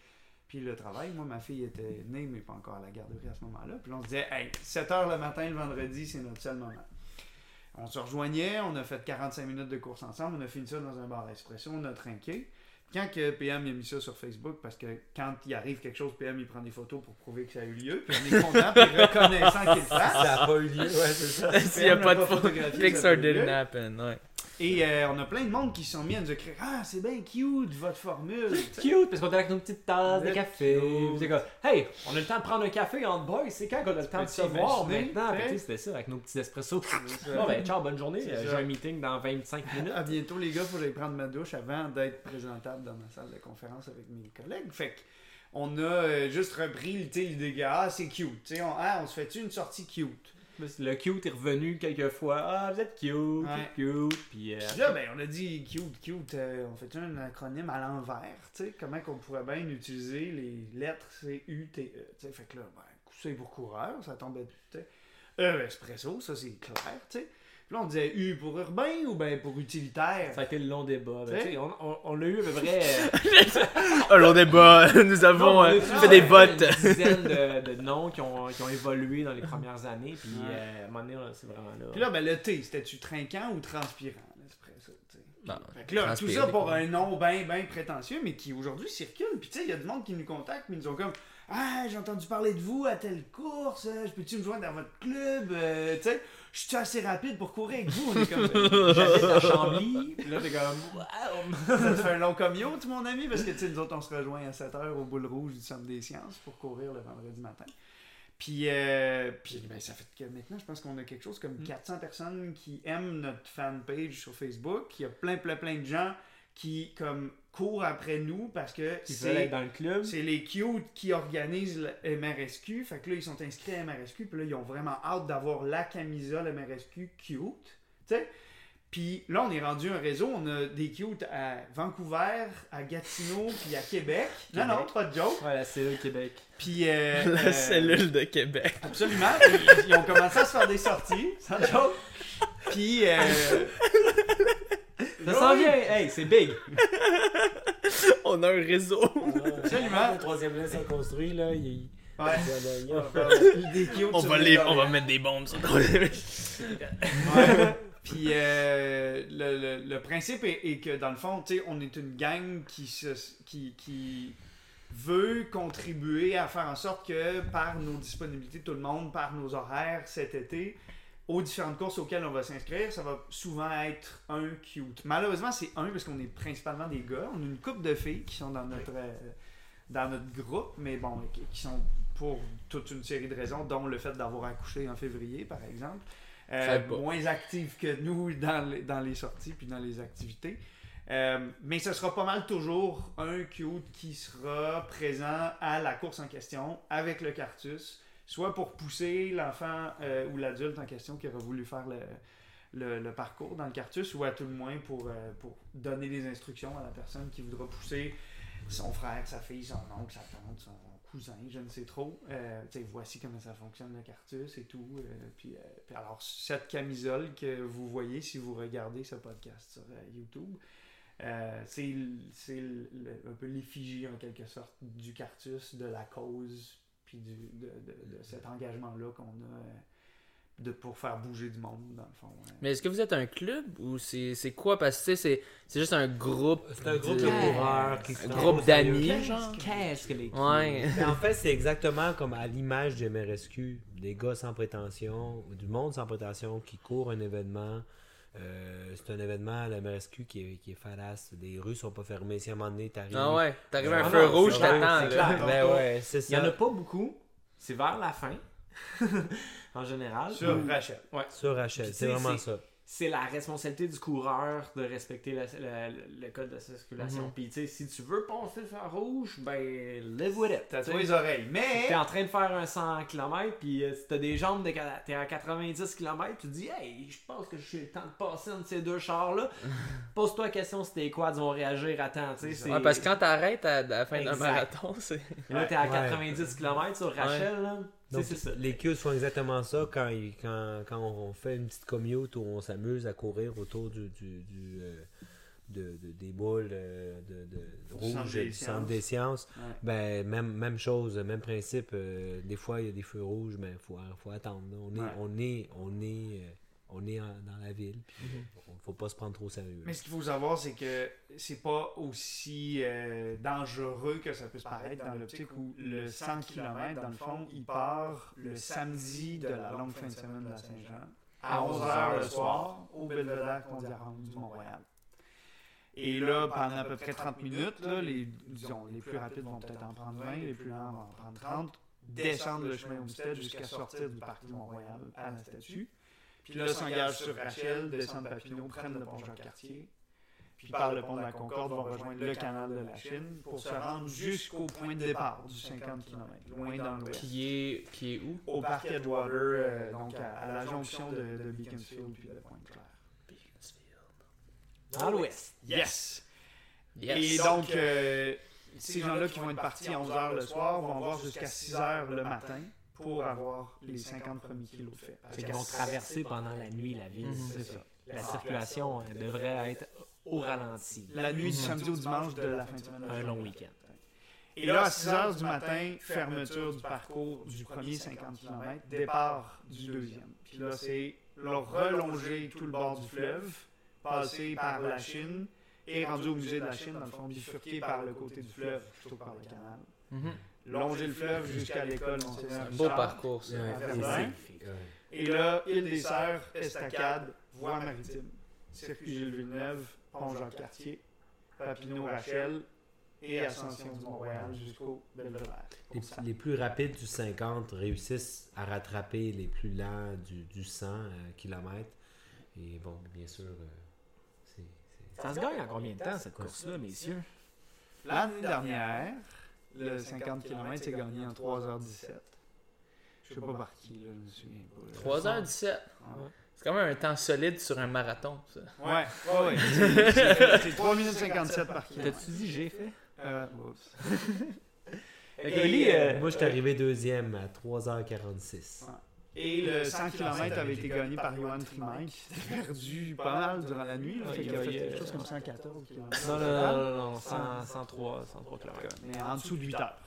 puis le travail, moi, ma fille était née, mais pas encore à la garderie à ce moment-là. Puis on se disait, hey, 7 h le matin, le vendredi, c'est notre seul moment. on se rejoignait, on a fait 45 minutes de course ensemble, on a fini ça dans un bar espresso, on a trinqué. Quand que PM a mis ça sur Facebook, parce que quand il arrive quelque chose, PM il prend des photos pour prouver que ça a eu lieu, puis on est content, puis reconnaissant qu'il le fasse. Ça n'a pas eu lieu, ouais, c'est ça. S'il n'y a pas de photographie, Pixar didn't happen, ouais. Et euh, on a plein de monde qui se sont mis à nous écrire Ah, c'est bien cute votre formule. cute, parce qu'on est avec nos petites tasses de café. C'est comme Hey, on a le temps de prendre un café en boys, c'est quand qu'on a le temps de se voir maintenant? C'était ça, avec nos petits espressos. Bon, ben, ciao, bonne journée. J'ai un meeting dans 25 minutes. À bientôt, les gars, faut que j'aille prendre ma douche avant d'être présentable dans ma salle de conférence avec mes collègues. Fait on a euh, juste repris l'idée que ah, c'est cute. On, ah, on se fait-tu une sortie cute? Le cute est revenu quelques fois. Ah, vous êtes cute, cute. Puis, euh, là, ben, on a dit cute, cute. Euh, on fait un acronyme à l'envers. Tu sais, comment qu'on pourrait bien utiliser les lettres C, U, T, E. Tu sais, fait que là, ben, c'est pour coureur, ça tombait. E, espresso, ça c'est clair. Tu sais là, on disait U pour urbain ou ben pour utilitaire? Ça a été le long débat. Ben, on, on, on l'a eu à peu près. un long débat. Nous avons euh, fait des votes. Une dizaine de, de, noms qui ont, qui ont, évolué dans les premières années. Puis euh, à un moment donné, c'est vraiment là. Puis là, ben, le T, c'était-tu trinquant ou transpirant? que là, tout ça pour un nom bien, bien prétentieux, mais qui aujourd'hui circule. Puis tu sais, il y a du monde qui nous contacte, mais ils nous ont comme Ah, j'ai entendu parler de vous à telle course, euh, je peux-tu me joindre dans votre club? tu sais, je suis assez rapide pour courir avec vous. On est comme, j'habite à Chambly. Puis là, t'es comme, wow. Ça te fait un long commute, mon ami, parce que, tu sais, nous autres, on se rejoint à 7h au boule rouge du Centre des sciences pour courir le vendredi matin. Puis, euh, puis ben, ça fait que maintenant, je pense qu'on a quelque chose comme 400 mm. personnes qui aiment notre fanpage sur Facebook. Il y a plein, plein, plein de gens qui, comme, courent après nous parce que c'est dans le club. C'est les cute qui organisent le MRSQ. Fait que là, ils sont inscrits à MRSQ. Puis là, ils ont vraiment hâte d'avoir la camisole MRSQ cute. sais Puis là, on est rendu un réseau. On a des cute à Vancouver, à Gatineau, puis à Québec. Non, non, pas de joke. Ouais, la cellule Québec. Puis. Euh, la euh, cellule de Québec. Absolument. Ils, ont commencé à se faire des sorties, sans joke. Puis. Euh, ça s'en vient, hey, c'est big. On a un réseau. Absolument. Le troisième lien s'est construit, là. Il... Ouais. on, va les, on va mettre des bombes sur ouais. Puis euh, le, le, principe est, que dans le fond, on est une gang qui, se, qui, qui veut contribuer à faire en sorte que par nos disponibilités, tout le monde, par nos horaires cet été, aux différentes courses auxquelles on va s'inscrire, ça va souvent être un cute. Malheureusement, c'est un parce qu'on est principalement des gars. On a une couple de filles qui sont dans notre, euh, dans notre groupe, mais bon, qui sont pour toute une série de raisons, dont le fait d'avoir accouché en février, par exemple. Euh, moins actives que nous dans les, dans les sorties puis dans les activités. Euh, mais ce sera pas mal toujours un cute qui sera présent à la course en question avec le cartus soit pour pousser l'enfant euh, ou l'adulte en question qui aurait voulu faire le, le, parcours dans le cartus, ou à tout le moins pour, euh, pour donner des instructions à la personne qui voudra pousser son frère, sa fille, son oncle, sa tante, son cousin, je ne sais trop. Euh, voici comment ça fonctionne le cartus et tout. puis, alors, cette camisole que vous voyez si vous regardez ce podcast sur YouTube, c'est un peu l'effigie en quelque sorte du cartus, de la cause puis de, de, cet engagement-là qu'on a euh, de, pour faire bouger du monde, dans le fond. Mais est-ce que vous êtes un club ou c'est quoi? Parce que c'est juste un groupe. C'est un groupe de coureurs. Un groupe d'amis, genre. Qu'est-ce que les ouais. en fait, c'est exactement comme à l'image du MRSQ. Des gars sans prétention, du monde sans prétention qui court un événement euh, c'est un événement à la MRSQ qui est, qui est falasse. Les rues sont pas fermées. Si à un moment donné, t'arrives. Ah ouais, t'arrives à un feu rouge, t'attends. Ben ouais, c'est ça. Il y en a pas beaucoup. C'est vers la fin. en général. Sur Rachel. Ouais. Sur Rachel, c'est vraiment ça c'est la responsabilité du coureur de respecter le code de circulation. Mhm. Puis, tu sais, si tu veux passer sur rouge, ben, live with it. T'as les oreilles. Mais. T'es en train de faire un 100 km, puis euh, si t'as des jambes, de... t'es à 90 km, tu te dis, hey, je pense que j'ai le temps de passer entre ces deux chars-là. Pose-toi la question si tes quads vont réagir à temps. Ouais, parce que quand t'arrêtes à, la fin d'un marathon, c'est. Là, t'es à 90 km sur Rachel, là. Donc, les queues font exactement ça quand, quand, quand, on fait une petite commute où on s'amuse à courir autour du, du, du euh, de, des boules euh, de, de, rouge du centre des sciences. Ben, même, même chose, même principe. Euh, des fois, il y a des feux rouges, mais il faut, faut attendre. On est, on est, on est on est dans la ville. Il ne mhm. faut pas se prendre trop au sérieux. Mais ce qu'il faut savoir, c'est que c'est pas aussi euh, dangereux que ça peut se paraître dans l'optique où le 100 km, dans le fond, il part le samedi de la longue fin de semaine de la Saint-Jean à 11h le soir au Belvedere Condiarame du Mont-Royal. Et là, pendant à peu près 30 minutes, là, les, disons, les plus rapides vont peut-être en prendre 20, les plus lents vont en prendre 30, descendre le chemin Homestead jusqu'à sortir du parc du Mont-Royal à la statue. Puis là, s'engagent sur Rachel, descendent Papineau, prennent le pont Jean-Cartier, puis par le pont de la Concorde vont rejoindre le canal de la Chine pour se rendre jusqu'au point de départ du 50 km, loin dans l'ouest. Qui est, qui est où? Au parc Edgewater, euh, donc à, la jonction de, de Beaconsfield puis de Pointe-Claire. Dans l'ouest. Yes. Et donc, euh, ces gens-là qui vont être partis à 11h le soir vont avoir jusqu'à 6h le matin pour avoir les 50 premiers kilos de fait. Ils vont traverser pendant la nuit la ville. C'est ça. La circulation euh, devrait être au ralenti. La nuit du samedi au dimanche de la fin de semaine. Un long week-end. Et là, à 6 h du matin, fermeture du parcours du premier 50 km, départ du deuxième. Puis là, c'est relonger tout le bord du fleuve, passer par la Chine et rendu au musée de la Chine, dans le fond, bifurqué par le côté du fleuve plutôt que par le canal. Mhm. Longer le fleuve jusqu'à l'école Monseigneur Beau parcours, ça. Et là, île des Sœurs, Estacade, Voie maritime, Circuit Gilles Villeneuve, Pont Jean-Cartier, Papineau-Rachel et Ascension du Mont-Royal jusqu'au Belvedere. Les, les, plus rapides du 50 réussissent à rattraper les plus lents du, du 100 euh, km. Et bon, bien sûr, euh, ça se gagne en combien de temps, cette course-là, messieurs? L'année dernière, le 50 km s'est gagné en 3h17. Je sais pas par qui, là, je me souviens pas. 3h17? C'est quand même un temps solide sur un marathon, ça. Ouais, ouais, ouais. C'est 3 minutes 57 par kilomètre. T'as-tu dit j'ai fait? Euh, Et, euh, moi, je suis arrivé deuxième à 3h46. Et le 100 km avait été gagné par Johan Trimac, qui s'était perdu pas mal durant la nuit. Là, il a fait quelque chose comme 114 km. Non, non, non, non, 103, 103 km. Mais en dessous de 8 heures.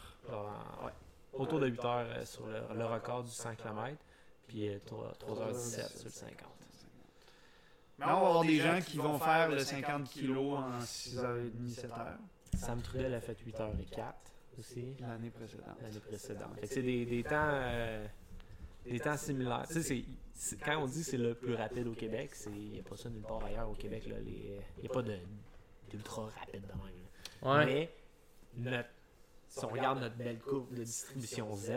ouais. Autour de 8 heures euh, sur le, record du 100 km, puis 3h17 sur le 50. Mais on va avoir des gens qui vont faire le 50 kg en 6h30, 7h. Sam Trudel a fait 8h04 aussi. L'année précédente. L'année précédente. C'est des, des temps. Des temps similaires. Tu sais, quand on dit c'est le plus rapide au Québec, il n'y a pas ça nulle part ailleurs au Québec. Il n'y a pas d'ultra rapide de même. Mais notre, si on regarde notre belle courbe de distribution Z,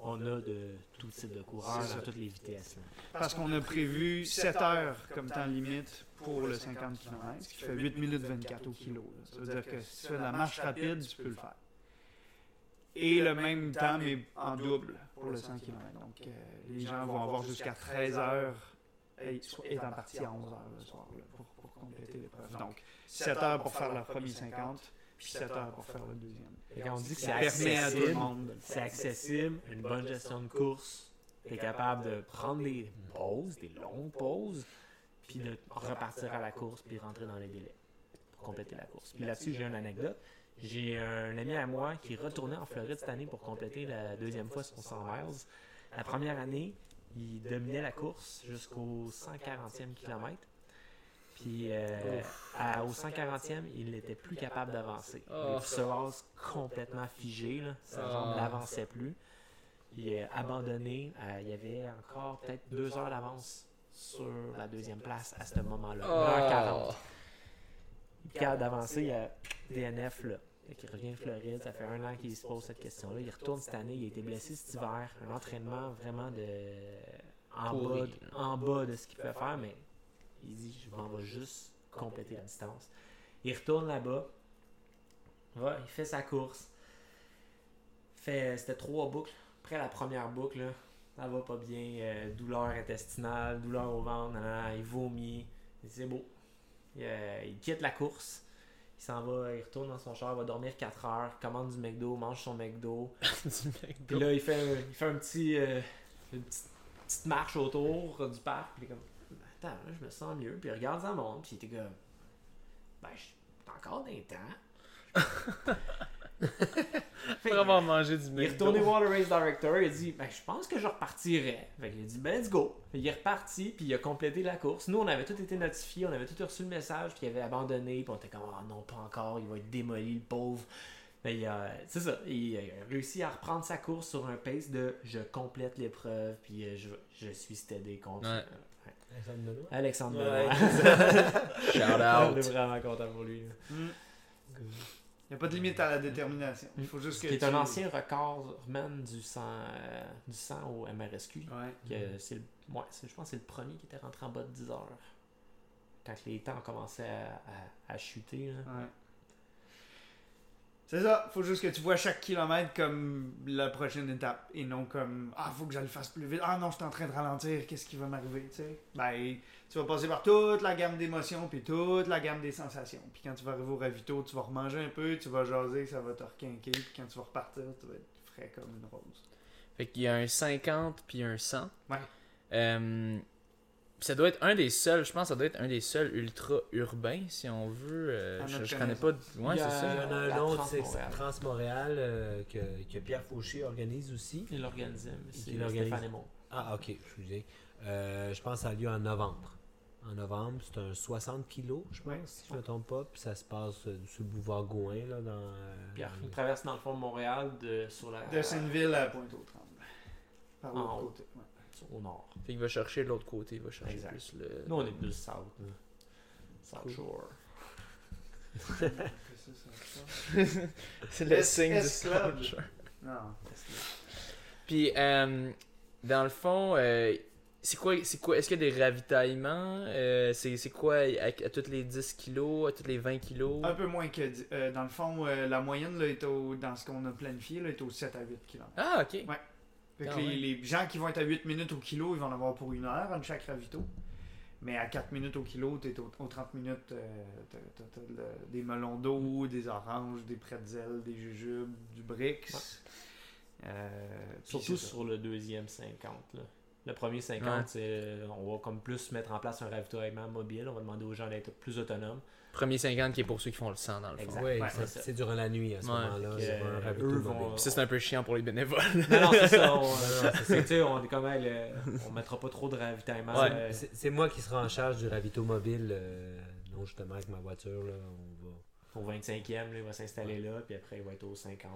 on a de tout type de coureurs à toutes les vitesses. Parce qu'on a prévu 7 heures comme temps limite pour le 50 km, ce qui fait 8 minutes 24 au kilo. Ça veut dire que si tu fais de la marche rapide, tu peux le faire et le même temps, mais en double pour le 100 km. Donc, euh, les gens vont avoir jusqu'à 13 heures étant partis à 11 heures le soir pour, pour, compléter l'épreuve. Donc, 7 heures pour faire le premier 50, puis 7 heures pour faire le deuxième. Et quand on dit que c'est accessible, c'est accessible, une bonne gestion de course, tu es capable de prendre des pauses, des longues pauses, puis de repartir à la course, puis rentrer dans les délais pour compléter la course. Puis là-dessus, j'ai une anecdote. J'ai un ami à moi qui est retourné en Floride cette année pour compléter la deuxième fois son 100 miles. La première année, il dominait la course jusqu'au 140e kilomètre. Puis euh, au 140e, il n'était plus capable d'avancer. Oh. Il se complètement figé. Là. Sa jambe n'avançait plus. Il a abandonné. Euh, il y avait encore peut-être deux heures d'avance sur la deuxième place à ce moment-là. 1h40. Il est capable d'avancer. Il y a DNF là. Il revient de Floride, ça fait un an qu'il se pose cette question-là. Il retourne cette année, il a été blessé cet hiver. Un entraînement vraiment de en, bas, en bas de ce qu'il peut faire, mais il dit je m'en vais juste compléter la distance. Il retourne là-bas, il fait sa course. Fait, c'était trois boucles. Après la première boucle, là, ça va pas bien. Euh, douleur intestinale, douleur au ventre, il vomit. C'est beau. Euh, il quitte la course il s'en va, il retourne dans son char, va dormir 4 heures, commande du McDo, mange son McDo. Puis là, il fait un, il fait un petit, euh, une petite, marche autour du parc. Puis il est comme, attends, là, je me sens mieux. Puis il regarde dans le monde, puis il était comme, ben, je encore dans les temps. Vraiment manger du Il est retourné voir le race director, il a dit ben, Je pense que je repartirais. il a dit Ben, let's go. il est reparti, puis il a complété la course. Nous, on avait tout été notifiés, on avait tout reçu le message, puis il avait abandonné, puis on était comme oh, non, pas encore, il va être démoli, le pauvre. Mais c'est ça, il a réussi à reprendre sa course sur un pace de je complète l'épreuve, puis euh, je, je suis stédé contre. Ouais. Alexandre Benoît. Shout out. On est vraiment content pour lui. Mm. Il n'y a pas de limite à la détermination. Il faut juste que. Qui est un ancien record man du sang, euh, du sang au MRSQ. Ouais. c'est le, ouais, je pense que c'est le premier qui était rentré en bas de 10 heures. Quand les temps commençaient à, à, chuter. Là. Ouais. C'est ça, faut juste que tu vois chaque kilomètre comme la prochaine étape et non comme Ah, faut que j'aille fasse plus vite. Ah non, je suis en train de ralentir, qu'est-ce qui va m'arriver, tu sais? Ben, tu vas passer par toute la gamme d'émotions puis toute la gamme des sensations. Puis quand tu vas arriver au ravito, tu vas remanger un peu, tu vas jaser, ça va te requinquer. Puis quand tu vas repartir, tu vas être frais comme une rose. Fait qu'il y a un 50 puis un 100. Ouais. Euh, ça doit être un des seuls, je pense que ça doit être un des seuls ultra urbains, si on veut. Euh, je, je connais pas. Ouais, c'est ça. Il y en a un autre, c'est Trans-Montréal, euh, que, que, Pierre Fauché organise aussi. Il l'organise, c'est Stéphane. Ah, ok, excusez. Euh, je pense que ça a lieu en novembre. En novembre, c'est un 60 kilos, je pense, si je ne me trompe pas. Puis ça se passe euh, sur le boulevard Gouin, là, dans. Pierre, il traverse dans le fond de Montréal, de, sur la. De Sainte-Ville à Pointe-aux-Trembles. Par l'autre côté au nord. Fait qu'il va chercher l'autre côté, il va chercher plus le. Nous, on est plus south. South Shore. c'est le signe du South Shore. Non. Puis, euh, dans le fond, euh, c'est quoi, c'est quoi, est-ce qu'il y a des ravitaillements? Euh, c'est, c'est quoi, à, à, tous les 10 kilos, à tous les 20 kilos? Un peu moins que, euh, dans le fond, euh, la moyenne, là, est au, dans ce qu'on a planifié, là, est au 7 à 8 kilos. Ah, ok. Ouais les, gens qui vont être à 8 minutes au kilo, ils vont en avoir pour une heure en chaque ravito. Mais à 4 minutes au kilo, tu es aux, 30 minutes, euh, des melons d'eau, des oranges, des pretzels, des jujubes, du Brix. Euh, Surtout sur le deuxième 50. Le premier 50, c'est on va comme plus mettre en place un ravitaillement mobile. On va demander aux gens d'être plus autonomes. Premier 50 qui est pour ceux qui font le sang dans le fond. Oui, c'est durant la nuit à ce moment-là. Vont... ça, c'est un peu chiant pour les bénévoles. non, non, c'est ça. On, on est quand même. on mettra pas trop de ravitaillement. Euh, c'est moi qui serai en charge du ravito mobile. Euh, donc, justement, avec ma voiture, là, on va. Au 25e, là, il va s'installer là, puis après, il va être au 50.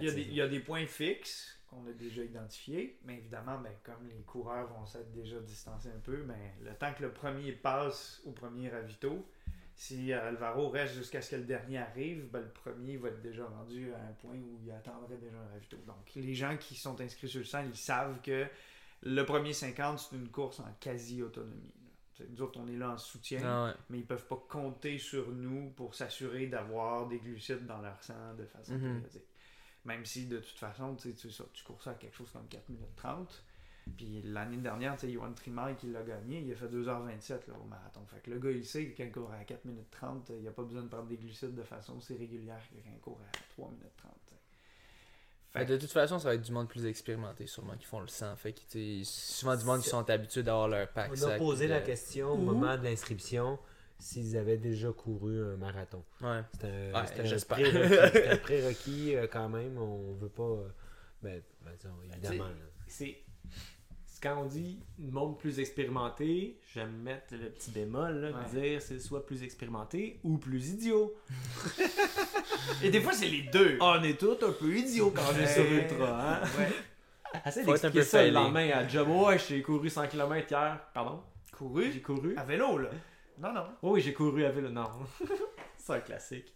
il, y a des, il y a des points fixes qu'on a déjà identifiés, mais évidemment, ben, comme les coureurs vont s'être déjà distancés un peu, ben, le temps que le premier passe au premier ravito, si Alvaro reste jusqu'à ce que le dernier arrive, ben, le premier va être déjà rendu à un point où il attendrait déjà un ravito. Donc, les gens qui sont inscrits sur le sang, ils savent que le premier 50, c'est une course en quasi-autonomie. Nous autres, on est là en soutien, ah mais ils peuvent pas compter sur nous pour s'assurer d'avoir des glucides dans leur sang de façon mhm. périodique. Même si, de toute façon, tu, tu cours ça à quelque chose comme 4 minutes 30, puis l'année dernière, tu sais, Yohan Trimay qui l'a gagné, il a fait 2h27 là, au marathon. Fait que le gars, il sait que quand il court à 4 minutes 30, il a pas besoin de prendre des glucides de façon aussi régulière que quand il court à 3 minutes 30. Fait de toute façon, ça va être du monde plus expérimenté, sûrement, qui font le sang. Fait que, souvent du monde qui sont habitués d'avoir leur pack. On a posé la question au moment de l'inscription s'ils avaient déjà couru un marathon. Ouais. C'était un, prérequis euh, quand même. On veut pas. Euh, ben, ben, évidemment. C'est quand on dit monde plus expérimenté, j'aime mettre le petit bémol, là, dire c'est soit plus expérimenté ou plus idiot. Et des fois, c'est les deux. On est tous un peu idiots quand on est sur Ultra. Hein? Ouais. Assez d'expliquer ça le lendemain à job. Ouais, j'ai couru 100 km hier. Pardon? Couru? J'ai couru. À vélo, là? Non, non. oui, j'ai couru à vélo. Non. c'est un classique.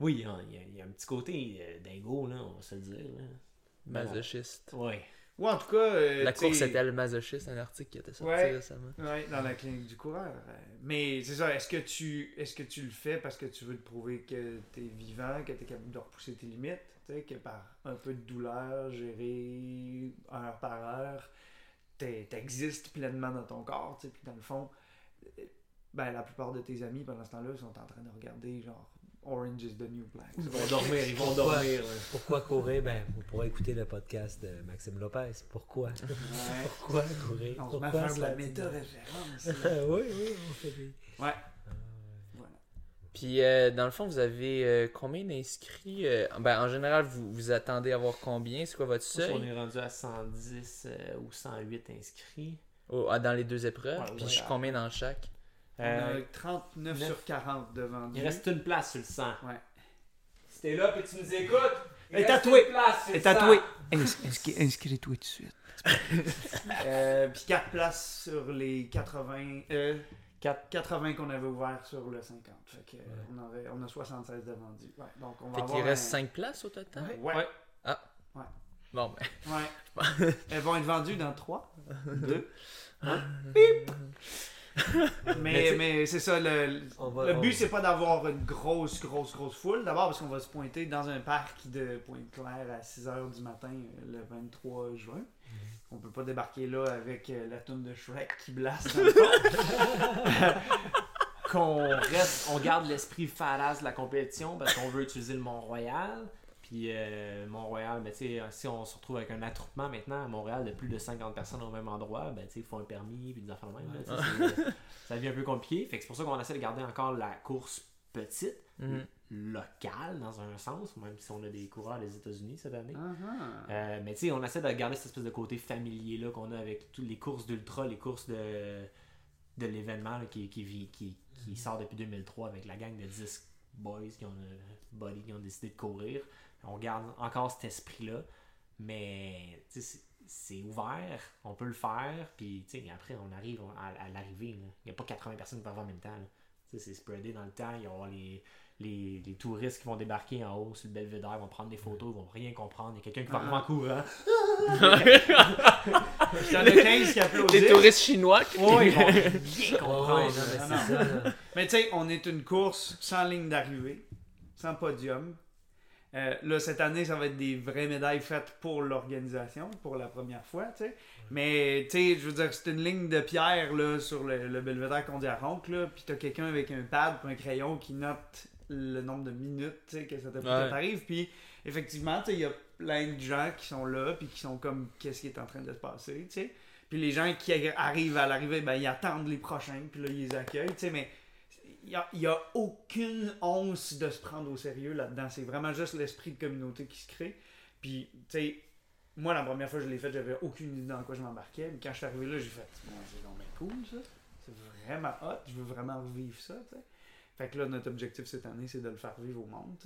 Oui, il y, a un petit côté euh, dingo, là, on va se le dire. Masochiste. Oui. Ou en tout cas. Euh, la course était le masochiste, un article qui était sorti récemment. Oui, dans la clinique du coureur. Mais c'est ça, est-ce que, tu, est-ce que tu le fais parce que tu veux te prouver que tu es vivant, que tu es capable de repousser tes limites, que par un peu de douleur, gérée heure par heure, tu existes pleinement dans ton corps, puis dans le fond, euh, ben, la plupart de tes amis pendant ce temps-là sont en train de regarder genre Orange is the New Black. Ils vont dormir, ils vont dormir. Pourquoi courir? Ben, on pourrait écouter le podcast de Maxime Lopez. Pourquoi? Pourquoi courir? On pourquoi faire de la méta-référence. oui, oui, on fait des. Ouais. Ah, voilà. Puis, euh, dans le fond, vous avez euh, combien d'inscrits euh, ben, En général, vous, vous attendez à avoir combien? C'est quoi votre seuil On est rendu à 110 ou 108 inscrits. Oh, ah, dans les deux épreuves? Puis, je suis combien dans chaque? On a 39 sur 40 devant Il reste une place sur le 100. Ouais. Si t'es là et tu nous écoutes, il est tatoué. Est tatoué. Inscris-toi tout de suite? puis 4 places sur les 80. 80 qu'on avait ouvert sur le 50. Fait que, on, avait, on a 76 de vendus. Ouais, donc on va fait qu'il reste 5 places au total? Ouais. ouais. Ah. Ouais. Bon, ben. Ouais. Elles vont être vendues dans 3, 2, 1. Mais, mais c'est ça, le, le but c'est pas d'avoir une grosse, grosse, grosse foule. D'abord parce qu'on va se pointer dans un parc de Pointe-Claire à 6h du matin euh, le 23 juin. On peut pas débarquer là avec euh, la toune de Shrek qui blasse dans le Qu'on reste, on garde l'esprit faras de la compétition parce qu'on veut utiliser le Mont-Royal. Puis euh, Mont-Royal, ben, si on se retrouve avec un attroupement maintenant à Montréal de plus de 50 personnes au même endroit, ben, il faut un permis puis des affaires de même. ça devient un peu compliqué. Fait que c'est pour ça qu'on essaie de garder encore la course petite. Mhm local dans un sens, même si on a des coureurs des États-Unis cette année. Uh-huh. Euh, mais tu sais, on essaie de garder cette espèce de côté familier là qu'on a avec toutes les courses d'ultra, les courses de, de l'événement qui, qui, qui, qui, sort depuis 2003 avec la gang de 10 boys qui ont, euh, qui ont décidé de courir. On garde encore cet esprit-là, mais c'est ouvert, on peut le faire, puis après on arrive à, l'arrivée. Il n'y a pas 80 personnes qui peuvent en même temps. C'est spreadé dans le temps, il y aura les les, les, touristes qui vont débarquer en haut sur le belvédère vont prendre des photos, ils vont rien comprendre. Il y a quelqu'un qui va arriver en courant. Il y en a 15 qui applaudissent. Des touristes chinois qui vont rien comprendre. mais tu sais, on est une course sans ligne d'arrivée, sans podium. Euh, là, cette année, ça va être des vraies médailles faites pour l'organisation, pour la première fois, tu sais. Mais, tu sais, je veux dire, c'est une ligne de pierre, là, sur le, le belvédère qu'on dit à Ronc, là, puis t'as quelqu'un avec un pad un crayon qui note le nombre de minutes que ça t'arrive. Puis effectivement, il y a plein de gens qui sont là, puis qui sont comme qu'est-ce qui est en train de se passer. sais Puis les gens qui arrivent à l'arrivée, ben, ils attendent les prochains, puis là, ils les accueillent. Mais il n'y a, aucune once de se prendre au sérieux là-dedans. C'est vraiment juste l'esprit de communauté qui se crée. Puis, tu sais, moi, la première fois que je l'ai fait, j'avais aucune idée dans quoi je m'embarquais. Mais quand je suis arrivé là, j'ai fait, c'est vraiment cool ça. C'est vraiment hot. Je veux vraiment revivre ça. sais fait que là, notre objectif cette année, c'est de le faire vivre au monde.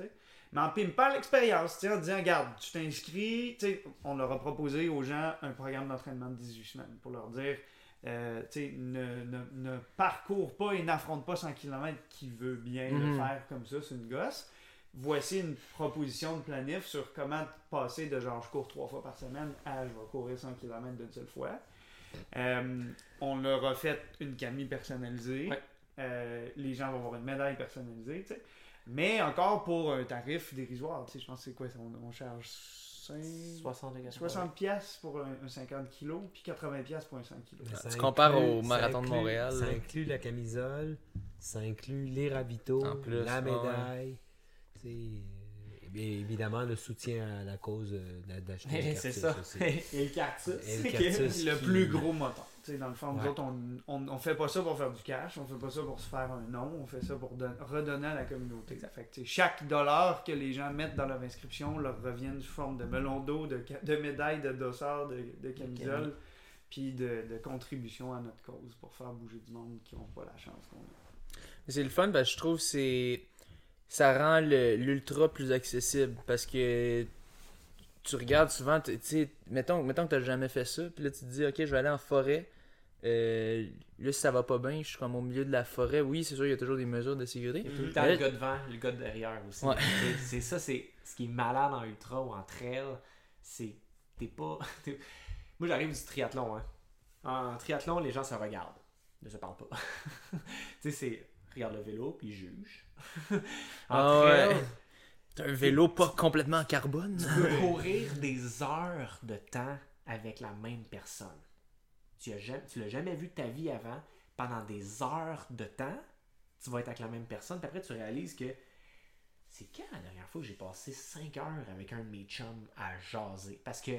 Mais en pas l'expérience, en disant, regarde, tu t'inscris, on leur a proposé aux gens un programme d'entraînement de 18 semaines pour leur dire, euh, tu sais, ne, ne, ne, parcours pas et n'affronte pas 100 km qui veut bien le mhm. faire comme ça, c'est une gosse. Voici une proposition de planif sur comment passer de genre je cours trois fois par semaine à je vais courir 100 km d'une seule fois. Euh, on leur a fait une camille personnalisée. Euh, les gens vont avoir une médaille personnalisée, tu sais. Mais encore pour un tarif dérisoire, tu sais, je pense que c'est quoi, on, on charge 60, 60 pièces pour un, 50 kg, puis 80 pièces pour un 100 kg. tu compares au marathon de Montréal. Ça inclut la camisole, ça inclut les ravitaux, la médaille. Et évidemment, le soutien à la cause d'acheter C'est ça. Et le cactus. le, le plus gros moteur dans le fond, nous autres, on, on, fait pas ça pour faire du cash, on fait pas ça pour se faire un nom, on fait ça pour redonner à la communauté. Fait chaque dollar que les gens mettent dans leur inscription leur revient sous forme de melon d'eau, de, de médailles, de dossards, de, de camisole, puis de, de, contribution à notre cause pour faire bouger du monde qui n'ont pas la chance qu'on a. C'est le fun parce que je trouve que c'est ça rend l'ultra plus accessible parce que tu regardes souvent, tu sais, mettons, mettons que tu n'as jamais fait ça, puis là tu te dis, ok, je vais aller en forêt. Euh, là, si ça va pas bien, je suis comme au milieu de la forêt. Oui, c'est sûr, il y a toujours des mesures de sécurité. Il y a tout le temps le gars devant, le gars derrière aussi. C'est ça, c'est ce qui est malade en ultra ou en trail. C'est. T'es pas. Moi, j'arrive du triathlon. Hein. En triathlon, les gens se regardent. Ne se parlent pas. tu sais, c'est. Regarde le vélo, puis juge. en ah. T'as un vélo pas complètement en carbone. Tu peux courir des heures de temps avec la même personne tu l'as jamais vu de ta vie avant, pendant des heures de temps, tu vas être avec la même personne, puis après tu réalises que c'est quand la dernière fois que j'ai passé 5 heures avec un de mes chums à jaser? Parce que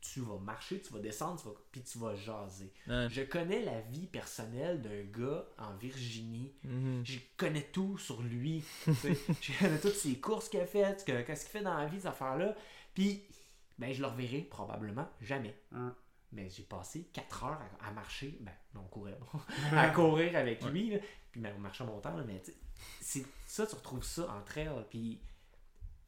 tu vas marcher, tu vas descendre, tu vas, puis tu vas jaser. Je connais la vie personnelle d'un gars en Virginie. Mm-hmm. Je connais tout sur lui. je connais toutes ses courses qu'il a faites, qu'est-ce qu'il fait dans la vie, ces affaires-là. Puis, ben, je le reverrai probablement jamais. Mais j'ai passé 4 heures à, marcher, ben, on courait, à courir avec lui, puis ben, on marchait mon temps, mais c'est ça, tu retrouves ça en trail, puis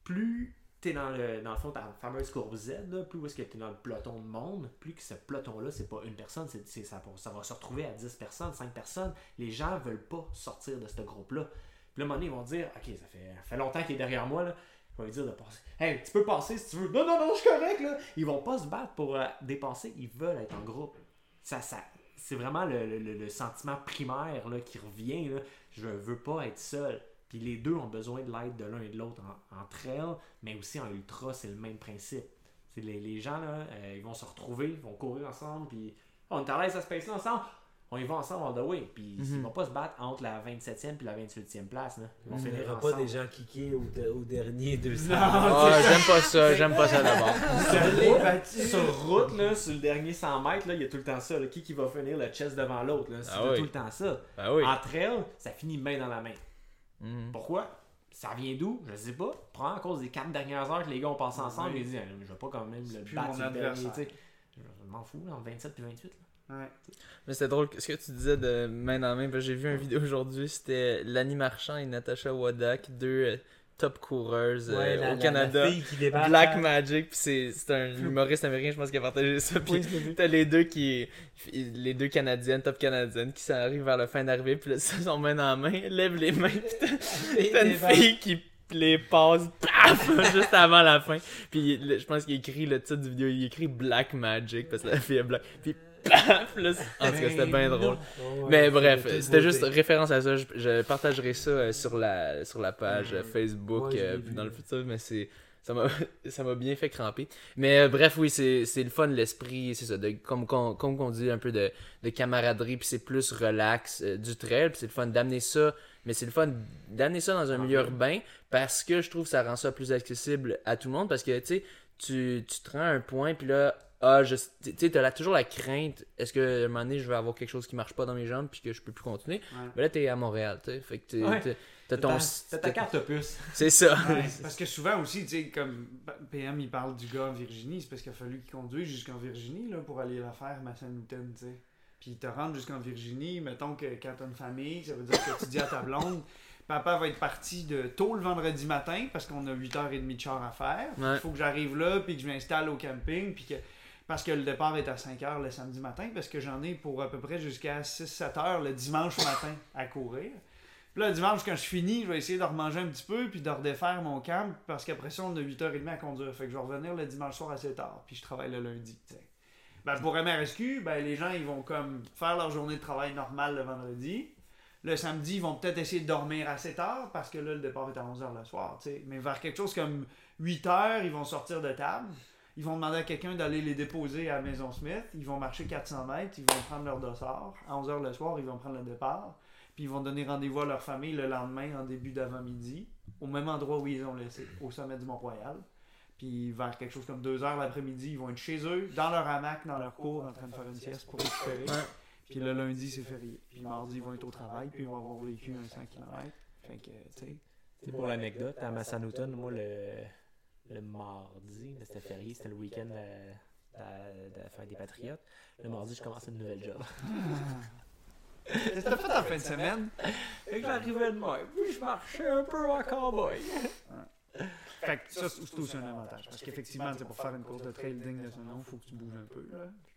plus t'es dans le, dans le fond, ta fameuse courbe Z, plus est-ce que t'es dans le peloton de monde, plus que ce peloton-là, c'est pas une personne, c'est, ça, ça va se retrouver à 10 personnes, 5 personnes. Les gens veulent pas sortir de ce groupe-là. Puis là, un moment donné, ils vont dire Ok, ça fait, fait longtemps qu'il est derrière moi, là. Je vais lui dire de passer. Hey, tu peux passer si tu veux. Non, non, non, je suis correct, là. Ils vont pas se battre pour euh, dépasser, ils veulent être en groupe. Ça, ça, c'est vraiment le, le, sentiment primaire là, qui revient. Je veux pas être seul. Puis les deux ont besoin de l'aide de l'un et de l'autre en, trail, mais aussi en ultra, c'est le même principe. C'est les, les, gens, là, euh, ils vont se retrouver, ils vont courir ensemble, puis on est à l'aise à se là ensemble. On y va ensemble all the way. Puis ils mhm. vont pas se battre entre la 27e et la 28e place. Là. Ils vont Il n'y aura pas des gens kickés au, au dernier 200. Ah, j'aime pas ça. J'aime pas ça d'abord. sur route, là, sur le dernier 100 mètres, il y a tout le temps ça. Qui qui va finir le chest devant l'autre. C'est ah tout le temps ça. Ah oui. En trail, ça finit main dans la main. Mhm. Pourquoi? Ça vient d'où? Je sais pas. Prends à cause des 4 dernières heures que les gars ont passé ensemble. Ils disent Je vais pas quand même le battre le dernier. Je m'en fous, en 27 puis 28. Ouais. Mais c'était drôle, ce que tu disais de main dans main, j'ai vu une vidéo aujourd'hui, c'était Lanny Marchand et Natasha Wadak, deux top coureuses euh, au Canada. Black Magic, puis c'est un humoriste américain, je pense, qui a partagé ça. Puis t'as les deux qui. Les deux Canadiennes, top Canadiennes, qui s'arrivent vers la fin d'arrivée, puis là, ça, sont main dans main, lève les mains, puis t'as une fille qui les passe, paf, juste avant la fin. Puis je pense qu'il écrit le titre du vidéo, il écrit Black Magic, parce que la fille est black. Puis paf, là, en tout cas, c'était bien drôle. Mais bref, c'était juste référence à ça. Je, partagerai ça euh, sur la, sur la page Facebook euh, dans le futur, mais c'est ça m'a ça m'a bien fait cramper. Mais euh, bref oui c'est le fun l'esprit c'est ça de comme comme on dit un peu de, de camaraderie puis c'est plus relax du trail puis c'est le fun d'amener ça mais c'est le fun d'amener ça dans un milieu urbain parce que je trouve que ça rend ça plus accessible à tout le monde parce que tu sais tu, tu te rends un point puis là ah, je, tu sais, t'as toujours la crainte, est-ce que un moment donné, je vais avoir quelque chose qui marche pas dans mes jambes puis que je peux plus continuer? Mais là, t'es à Montréal, tu sais. Fait que t'as ton. T'as ta carte puce. C'est ça. parce que souvent aussi, tu sais, comme PM, il parle du gars en Virginie, c'est parce qu'il a fallu qu'il conduise jusqu'en Virginie là, pour aller la faire, ma Newton, tu sais. Puis te rendre jusqu'en Virginie, mettons que quand t'as une famille, ça veut dire que tu dis à ta blonde. Papa va être parti de tôt le vendredi matin parce qu'on a 8h30 de char à faire. Il faut que j'arrive là, puis que je m'installe au camping, puis que parce que le départ est à 5 h le samedi matin, parce que j'en ai pour à peu près jusqu'à 6-7 h le dimanche matin à courir. Puis là, le dimanche, quand je finis, je vais essayer de remanger un petit peu, puis de redéfaire mon camp, parce qu'après ça, on a 8h30 à conduire. Fait que je vais revenir le dimanche soir 7 h puis je travaille le lundi. Ben, pour MRSQ, ben, les gens, ils vont comme faire leur journée de travail normale le vendredi. Le samedi, ils vont peut-être essayer de dormir 7 h parce que là, le départ est à 11 h le soir. Mais vers quelque chose comme 8 h ils vont sortir de table. Ils vont demander à quelqu'un d'aller les déposer à Maison Smith. Ils vont marcher 400 mètres. Ils vont prendre leur dossard. À 11h le soir, ils vont prendre le départ. Puis ils vont donner rendez-vous à leur famille le lendemain en début d'avant-midi, au même endroit où ils ont laissé, au sommet du Mont-Royal. Puis vers quelque chose comme 2h l'après-midi, ils vont être chez eux, dans leur hamac, dans leur cour, en train de faire une sieste pour récupérer. Puis le lundi, c'est férié. Puis le mardi, ils vont être au travail, puis ils vont avoir vécu un 100 km. Fait que, tu sais. Pour l'anecdote, à Massanutten, moi, le le mardi, c'était férié, c'était le week-end de, la fin des Patriotes. Le mardi, je commençais une nouvelle job. T'as fait en fin de semaine? Et que j'arrivais de moi, puis je marchais un peu en cowboy. Fait que ça, c'est aussi un avantage. Parce qu'effectivement, pour faire une course de trail digne de son nom, il faut que tu bouges un peu.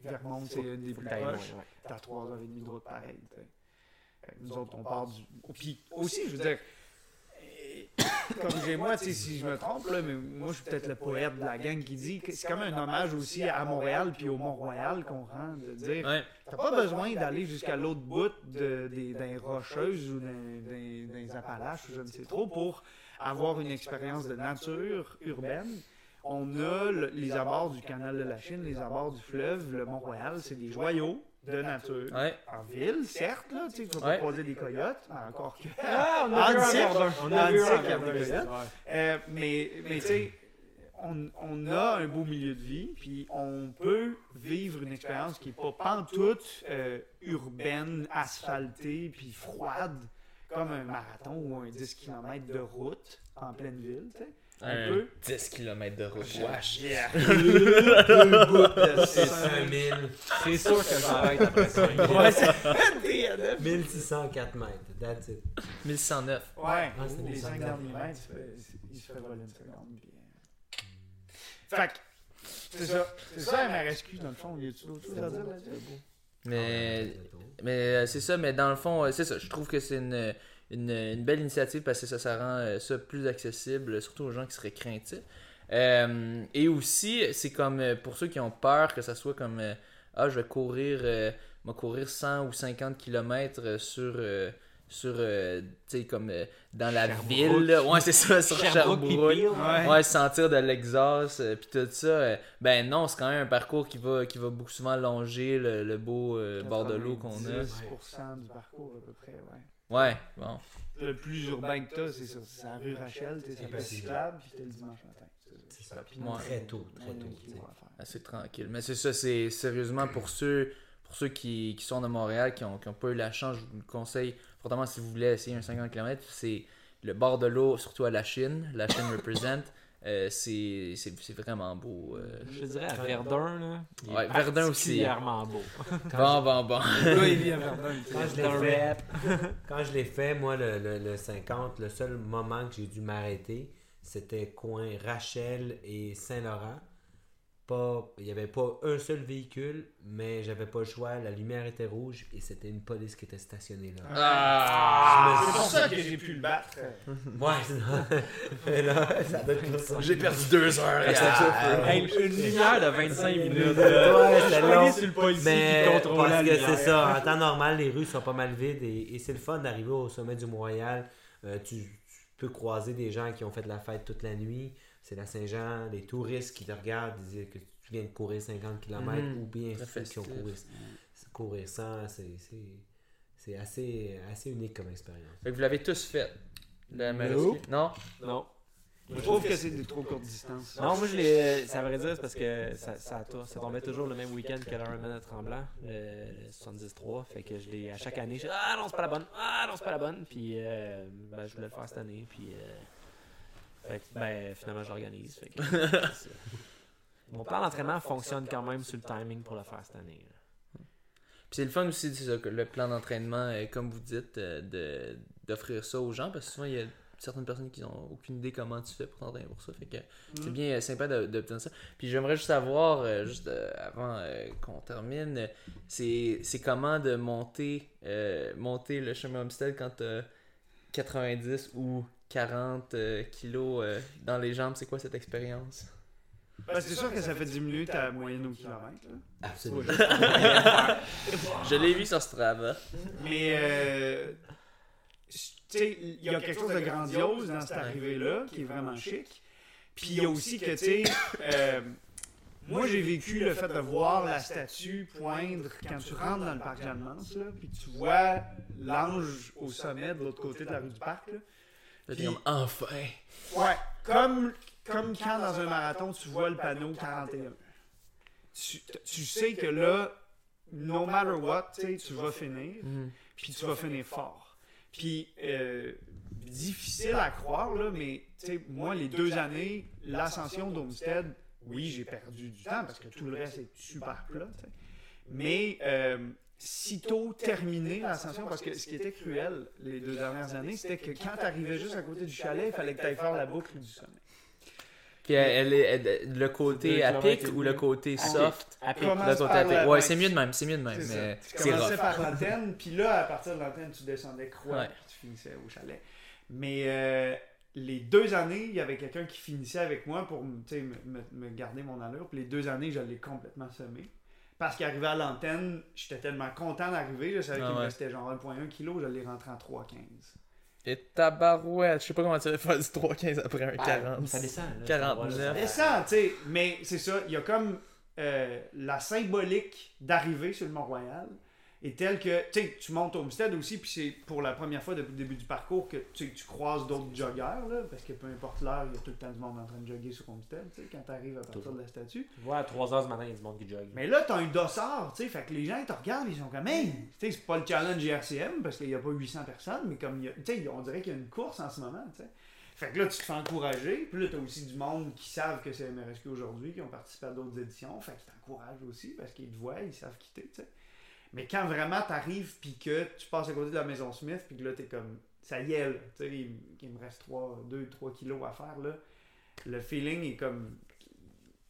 Vermont, c'est une des plus proches. T'as 3h30 de route pareil. Nous autres, on part du. Puis aussi, je veux dire, corrigez-moi si je me trompe, là, mais moi je suis peut-être le poète de la gang qui dit que c'est comme un hommage aussi à Montréal puis au Mont-Royal qu'on rend, de dire t'as pas besoin d'aller jusqu'à l'autre bout de, des, des, rocheuses ou des, des, Appalaches, je ne sais trop, pour avoir une expérience de nature urbaine. On a les abords du canal de la Chine, les abords du fleuve, le Mont-Royal, c'est des joyaux de nature. En ville, certes, là, tu sais, tu vas pas croiser des coyotes, encore que. Ah, on a vu un, on a vu un. Euh, mais, mais tu sais, on, on, a un beau milieu de vie, puis on peut vivre une expérience qui n'est pas pantoute euh, urbaine, asphaltée, puis froide, comme un marathon ou un 10 km de route en pleine ville, tu sais. Un peu. 10 km de route. Wesh. Yeah. c'est 5000. C'est sûr que j'arrête après ça. Ouais, 1604 mètres. That's it. 1109. Ouais. Ah, les 5 derniers mètres, il se fait voler une seconde. Fait que, c'est ça. C'est ça, MRSQ, dans le fond. Il y a tout d'autres choses à dire? Là-dessus? Mais, mais euh, c'est ça, mais dans le fond, euh, c'est ça. Je trouve que c'est une une, belle initiative parce que ça, ça rend euh, ça plus accessible, surtout aux gens qui seraient craintifs. Euh, et aussi, c'est comme euh, pour ceux qui ont peur que ça soit comme Ah, je vais courir, courir 100 ou 50 km sur sur comme dans la ville ouais c'est ça sur Sherbrooke, ouais. sentir de l'exhaust puis tout ça ben non c'est quand même un parcours qui va qui va beaucoup souvent longer le, beau bord de l'eau qu'on a. 10% du parcours à peu près ouais Ouais, bon. Le plus urbain que t'as, c'est ça. C'est la rue Rachel, t'es sur cyclable, puis t'es le dimanche matin. C'est ça. Puis très tôt, très tôt. Assez tranquille. Mais c'est ça, c'est sérieusement pour ceux, pour ceux qui, qui sont de Montréal, qui n'ont qui ont pas eu la chance, je vous le conseille fortement si vous voulez essayer un 50 km, c'est le bord de l'eau, surtout à la Chine. La Chine représente. Euh, c'est vraiment beau. Euh. Je dirais à Verdun, là. Ouais, Verdun aussi. Particulièrement beau. bon, bon, bon. Quand je l'ai fait, moi, le, le, le, 50, le seul moment que j'ai dû m'arrêter, c'était coin Rachel et Saint-Laurent pas, il n'y avait pas un seul véhicule, mais j'avais pas le choix. La lumière était rouge et c'était une police qui était stationnée là. Ah, c'est pour ça que j'ai pu le battre. ouais, là, J'ai perdu deux heures. Ah, une lumière de 25 minutes. ouais, c'est long. Sur le policier mais qui parce que c'est ça. En temps normal, les rues sont pas mal vides et, c'est le fun d'arriver au sommet du Mont-Royal. Euh, tu, tu peux croiser des gens qui ont fait la fête toute la nuit c'est la Saint-Jean, les touristes qui te regardent, disent que tu viens de courir 50 km mhm. ou bien ceux qui ont couru courir 100, c'est assez, assez unique comme expérience. vous l'avez tous fait. Le non? Non. Je trouve que c'est de trop courte distance. Non, moi je l'ai. Ça vrai dire, c'est parce que ça, ça, ça, tombait toujours le même week-end que l'Ironman à Tremblant, le 73. Fait que je l'ai à chaque année. Je ah non, c'est pas la bonne. Ah non, c'est pas la bonne. Puis euh, ben, je voulais le faire cette année. Puis euh, fait que, ben, finalement, j'organise. Mon plan d'entraînement fonctionne quand même sur le timing pour le faire cette année. Puis c'est le fun aussi, ça, le plan d'entraînement, euh, comme vous dites, euh, d'offrir ça aux gens, parce que souvent, il y a certaines personnes qui n'ont aucune idée comment tu fais pour t'entraîner pour ça. Fait que c'est mm. bien euh, sympa d'obtenir ça. Puis j'aimerais juste savoir, juste avant qu'on termine, c'est comment de monter, monter le chemin Homestead quand tu as 90 ou 40 euh, kilos euh, dans les jambes, c'est quoi cette expérience? Ben, c'est sûr que ça fait diminuer ta moyenne au kilomètre. Absolument. Je l'ai vu sur Strava. Mais, euh, tu sais, il y a quelque chose de grandiose dans cette arrivée-là, qui est vraiment chic. Puis il y a aussi que, tu sais, moi j'ai vécu le fait de voir la statue poindre quand tu rentres dans le parc Jeanne puis tu vois l'ange au sommet de l'autre côté de la rue du parc. Là. Puis, comme, enfin. Ouais, comme, comme quand dans un marathon, tu vois le panneau 41. Tu, tu sais que là, no matter what, tu vas finir, mm. puis tu vas finir fort. Puis, euh, difficile à croire, là, mais moi, les deux années, l'ascension d'Homestead, oui, j'ai perdu du temps parce que tout le reste est super plat. Mais euh, sitôt terminé l'ascension, parce que ce qui était cruel les deux dernières années, c'était que quand tu arrivais juste à côté du chalet, il fallait que tu ailles faire la boucle du sommet. Elle, est le côté à pic ou le côté soft? Le Ouais, c'est mieux de même, c'est mieux de même. Mais tu commençais par l'antenne, puis là, à partir de l'antenne, tu descendais croix, tu finissais au chalet. Mais euh, les deux années, il y avait quelqu'un qui finissait avec moi pour me, me garder mon allure. Puis les deux années, je l'ai complètement semé. Parce qu'arrivé à l'antenne, j'étais tellement content d'arriver. Je savais ah qu'il me restait genre 1,1 kg, je l'ai rentré en 3,15. Et tabarouette, je sais pas comment tu vas faire du 3,15 après un 40. Ah, ça descend. 49. Ça descend, tu sais. Mais c'est ça, il y a comme euh, la symbolique d'arriver sur le Mont-Royal. Est telle que tu tu montes Homestead aussi, puis c'est pour la première fois depuis le début du parcours que tu croises d'autres joggeurs, là, parce que peu importe l'heure, il y a tout le temps du monde en train de jogger sur Homestead, quand tu arrives à partir de la statue. Ouais, à 3h du matin, il y a du monde qui jogue. Mais là, tu as un dossard, tu sais, fait que les gens, ils te regardent, ils sont comme, hey, tu sais, c'est pas le challenge IRCM, parce qu'il n'y a pas 800 personnes, mais comme, tu sais, on dirait qu'il y a une course en ce moment, tu sais. Fait que là, tu te fais encourager. Puis là, tu as aussi du monde qui savent que c'est MRSQ aujourd'hui, qui ont participé à d'autres éditions. Fait que tu t'encourages aussi parce qu'ils te voient, ils savent quitter, tu sais. Mais quand vraiment t'arrives, puis que tu passes à côté de la maison Smith, puis que là, t'es comme, ça y est, tu sais, il, me reste 2-3 kilos à faire, là. Le feeling est comme.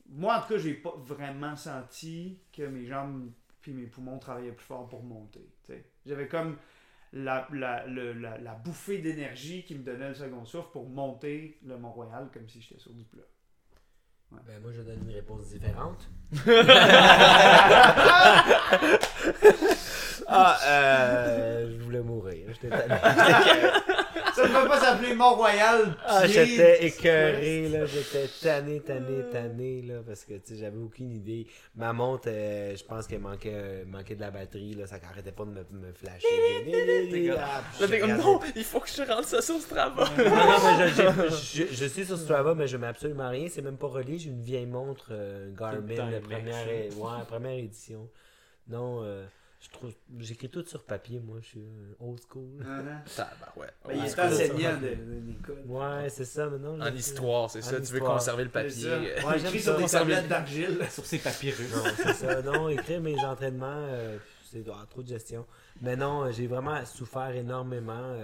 Moi, en tout cas, j'ai pas vraiment senti que mes jambes puis mes poumons travaillaient plus fort pour monter. J'avais comme la, la, la, bouffée d'énergie qui me donnait le second souffle pour monter le Mont-Royal comme si j'étais sur du plat. Ben, moi, je donne une réponse différente. ah, euh, je voulais mourir. J'étais Ça ne peut pas s'appeler Mont-Royal. Ah, j'étais écœuré, là. J'étais tanné, tanné, tanné, là. Parce que, tu sais, j'avais aucune idée. Ma montre, euh, je pense qu'elle manquait, euh, manquait de la batterie, là. Ça n'arrêtait pas de me, me flasher. T'es comme, non, il faut que je rentre ça sur Strava. non, non, mais je, je, je, suis sur Strava, mais je mets absolument rien. C'est même pas relié. J'ai une vieille montre euh, Garmin, la première, ouais, première édition. Non, euh, je trouve j'écris tout sur papier, moi, je suis old school. Ça, bah ouais. Mais il est enseignant de, l'école. Ouais, c'est ça maintenant. En histoire, c'est ça. Tu veux conserver le papier. Ouais, j'écris sur des tablettes d'argile. sur ses papyrus. Non, c'est ça. Non, écrire mes entraînements, euh, c'est ah, trop de gestion. Mais non, j'ai vraiment souffert énormément.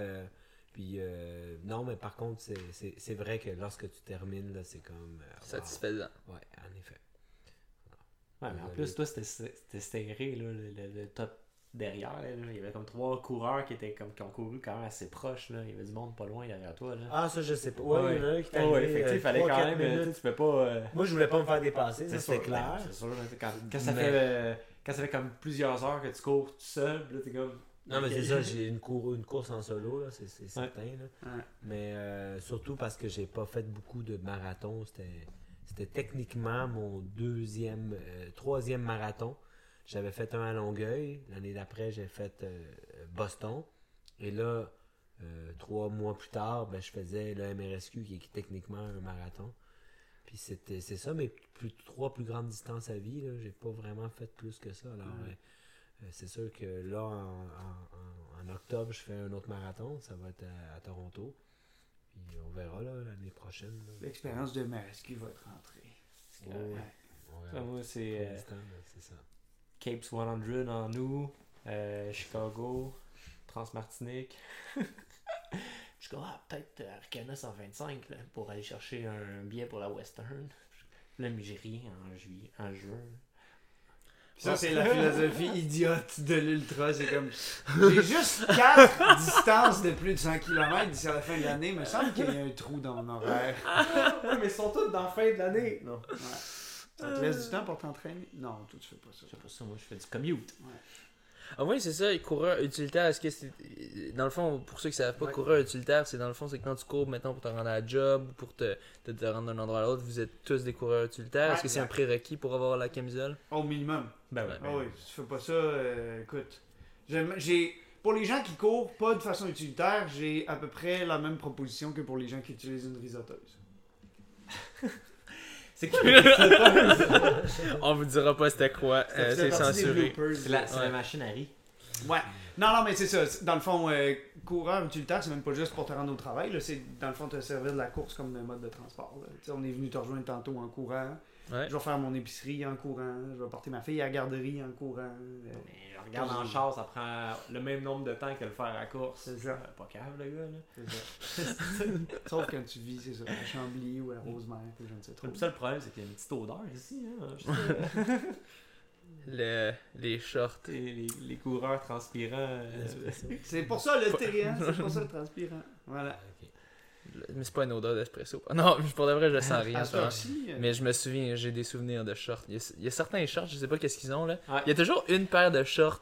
Puis euh, non, mais par contre, c'est vrai que lorsque tu termines, c'est comme. Euh, Satisfaisant. Ouais, en effet. Ouais, mais en plus, toi, c'était serré, là, le, top derrière. Il y avait comme trois coureurs qui étaient comme qui ont couru quand même assez proches. Là. Il y avait du monde pas loin derrière toi. Là. Ah, ça, je sais pas. Ouais, il y en a qui ouais, il fallait quand même. Tu peux pas. Euh, Moi, je voulais pas me faire dépasser, ça c'était clair. C'est sûr, quand, quand, ça fait, quand ça fait comme plusieurs heures que tu cours tout seul, là, t'es comme. Non, mais c'est ça, j'ai une, une course en solo, c'est certain. Là. Mais euh, surtout parce que j'ai pas fait beaucoup de marathons. C'était techniquement mon deuxième, euh, troisième marathon. J'avais fait un à Longueuil. L'année d'après, j'ai fait euh, Boston. Et là, trois mois plus tard, ben, je faisais le MRSQ qui est techniquement un marathon. Puis c'était c'est ça, mes plus, trois plus grandes distances à vie. J'ai pas vraiment fait plus que ça. Alors, euh, c'est sûr que là, en, octobre, je fais un autre marathon. Ça va être à, Toronto. Puis on verra l'année prochaine. L'expérience de MRSQ va être rentrée. Ouais. moi, c'est euh, Cape 100 en nous, euh, Chicago, Transmartinique. je suis ah, peut-être Arcana 125 pour aller chercher un billet pour la Western. Là, mais j'ai rien en juillet, en juin. Ça, c'est la philosophie idiote de l'ultra. C'est comme. J'ai juste 4 distances de plus de 100 km d'ici à la fin de l'année. Il me semble qu'il y a un trou dans mon horaire. ouais, mais ils sont tous dans la fin de l'année. Non. Ouais. Ça te laisse du temps pour t'entraîner? Non, toi, tu fais pas ça. Je fais pas ça. Moi, je fais du commute. Ouais. Ah oui, c'est ça, coureur utilitaire, est-ce que c'est. Dans le fond, pour ceux qui ne savent pas, coureur utilitaire, c'est dans le fond, c'est quand tu cours maintenant pour te rendre à la job, pour te, te, rendre d'un endroit à l'autre, vous êtes tous des coureurs utilitaires. est-ce que c'est un prérequis pour avoir la camisole? Au minimum. Ben oui. Ah oui, si tu fais pas ça, euh, écoute. J'ai. Pour les gens qui courent pas de façon utilitaire, j'ai à peu près la même proposition que pour les gens qui utilisent une risoteuse. C'est On vous dira pas c'était quoi. Euh, c'est censuré. C'est la, machine à riz. Ouais. Non, non, mais c'est ça. Dans le fond, euh, coureur utilitaire, c'est même pas juste pour te rendre au travail. C'est dans le fond te servir de la course comme un mode de transport. On est venu te rejoindre tantôt en courant. Je vais faire mon épicerie en courant. Je vais porter ma fille à la garderie en courant. Euh, regarde en char, ça prend le même nombre de temps que le faire à course. C'est ça. Pas cave, le gars, là. C'est ça. Sauf quand tu vis, c'est ça, à Chambly ou à Rosemère, je ne sais trop. Le seul problème, c'est qu'il y a une petite odeur ici, hein. le, les shorts. Et les, les coureurs transpirants. Euh, c'est pour ça le hein? C'est pour ça le transpirant. Voilà. Mais c'est pas une odeur d'espresso. Non, pour de vrai, je sens rien. Euh. Mais je me souviens, j'ai des souvenirs de shorts. Il y, a, certains shorts, je sais pas qu'est-ce qu'ils ont là. Il y a toujours une paire de shorts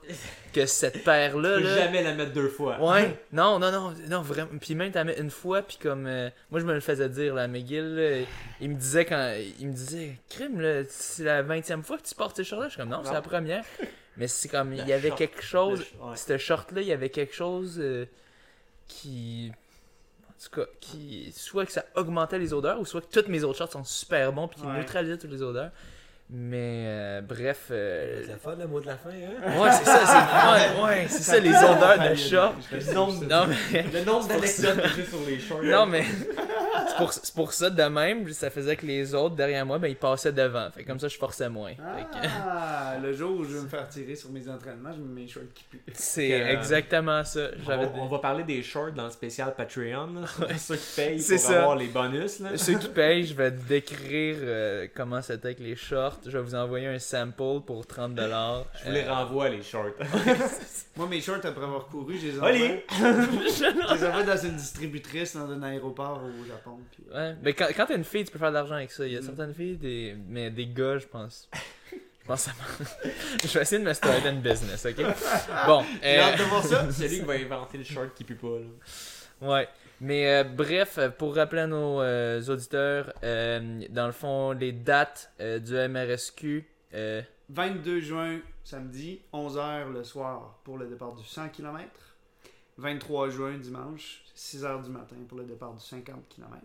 que cette paire-là. Tu peux jamais la mettre deux fois. Ouais, non, non, non, non, vraiment. Puis même, tu la mets une fois, puis comme. Euh, moi, je me le faisais dire, là, McGill, il me disait quand. Il me disait, crime, c'est la 20 e fois que tu portes ces shorts-là. Je suis comme, non, c'est la première. Mais c'est comme, il y avait quelque chose, cette short-là, il y avait quelque chose euh, qui. En tout cas, qui. Soit que ça augmentait les odeurs, ou soit que toutes mes autres shorts sont super bons, puis qui neutralisaient toutes les odeurs. Mais euh, bref. Euh, c'est la fin, le mot de la fin, hein? Ouais, c'est ça, c'est ouais, c'est ça, les odeurs de chat. Le nombre, d'anecdotes que j'ai sur les shorts. Non, mais c'est pour, ça, de même, ça faisait que les autres derrière moi, ben, ils passaient devant. Fait comme ça, je forçais moins. Ah, le jour où je vais me faire tirer sur mes entraînements, je mets mes shorts qui puent. C'est exactement ça. On, va parler des shorts dans le spécial Patreon. Ceux qui payent pour avoir les bonus. Là. Ceux qui payent, je vais décrire euh, comment c'était avec les shorts. Je vais vous envoyer un sample pour 30$. Je vous les euh, renvoie, les shorts. Moi, mes shorts, après avoir couru, je les envoie. je les envoie dans une distributrice dans un aéroport au Japon. Ouais, mais quand, quand t'es une fille, tu peux faire de l'argent avec ça. Il y a mm. certaines filles, des... mais des gars, je pense. Je pense ça Je vais essayer de me starter une business, ok? Bon. J'ai hâte de voir ça. C'est lui qui va inventer le short qui pue pas, là. Ouais. Mais euh, bref, pour rappeler à nos euh, auditeurs, euh, dans le fond, les dates du MRSQ. 22 juin, samedi, 11h le soir pour le départ du 100 km. 23 juin, dimanche, 6h du matin pour le départ du 50 km.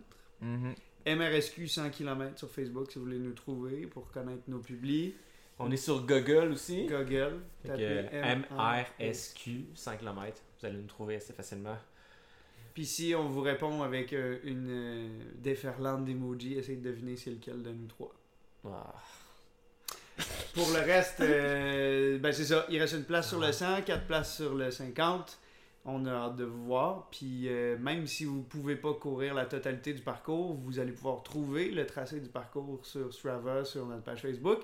MRSQ 100 km sur Facebook si vous voulez nous trouver pour connaître nos publics. On est sur Google aussi. Google. MRSQ 100 km. Vous allez nous trouver assez facilement. Puis si on vous répond avec euh, une euh, déferlante d'emojis, essayez de deviner c'est lequel de nous trois. Ah. Pour le reste, euh, ben c'est ça. Il reste une place sur le 100, 4 places sur le 50. On a hâte de vous voir. Puis euh, même si vous ne pouvez pas courir la totalité du parcours, vous allez pouvoir trouver le tracé du parcours sur Strava, sur notre page Facebook.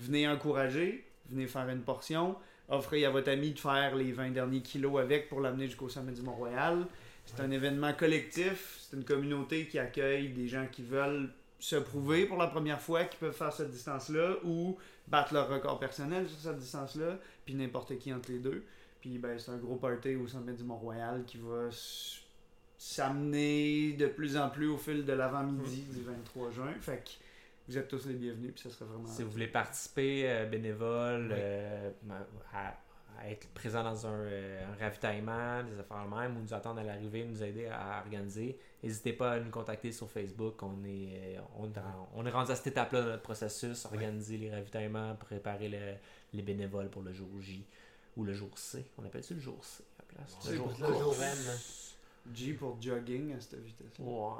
Venez encourager, venez faire une portion. Offrez à votre ami de faire les 20 derniers kilos avec pour l'amener jusqu'au sommet du Mont-Royal. C'est un événement collectif, c'est une communauté qui accueille des gens qui veulent se prouver pour la première fois qu'ils peuvent faire cette distance-là ou battre leur record personnel sur cette distance-là, puis n'importe qui entre les deux. Puis ben, c'est un gros party au sommet du Mont-Royal qui va s'amener de plus en plus au fil de l'avant-midi mm. du 23 juin. Fait que vous êtes tous les bienvenus, puis ça serait vraiment. Si vous voulez participer euh, bénévole, euh, à, être présent dans euh, un, ravitaillement, des affaires même, ou nous attendre à l'arrivée, nous aider à organiser, n'hésitez pas à nous contacter sur Facebook. On est, on, est rendu à cette étape-là de notre processus, organiser les ravitaillements, préparer les bénévoles pour le jour J. Ou le jour C. On appelle-tu le jour C à la place? Le jour, le jour M. G pour jogging à cette vitesse. Ouais.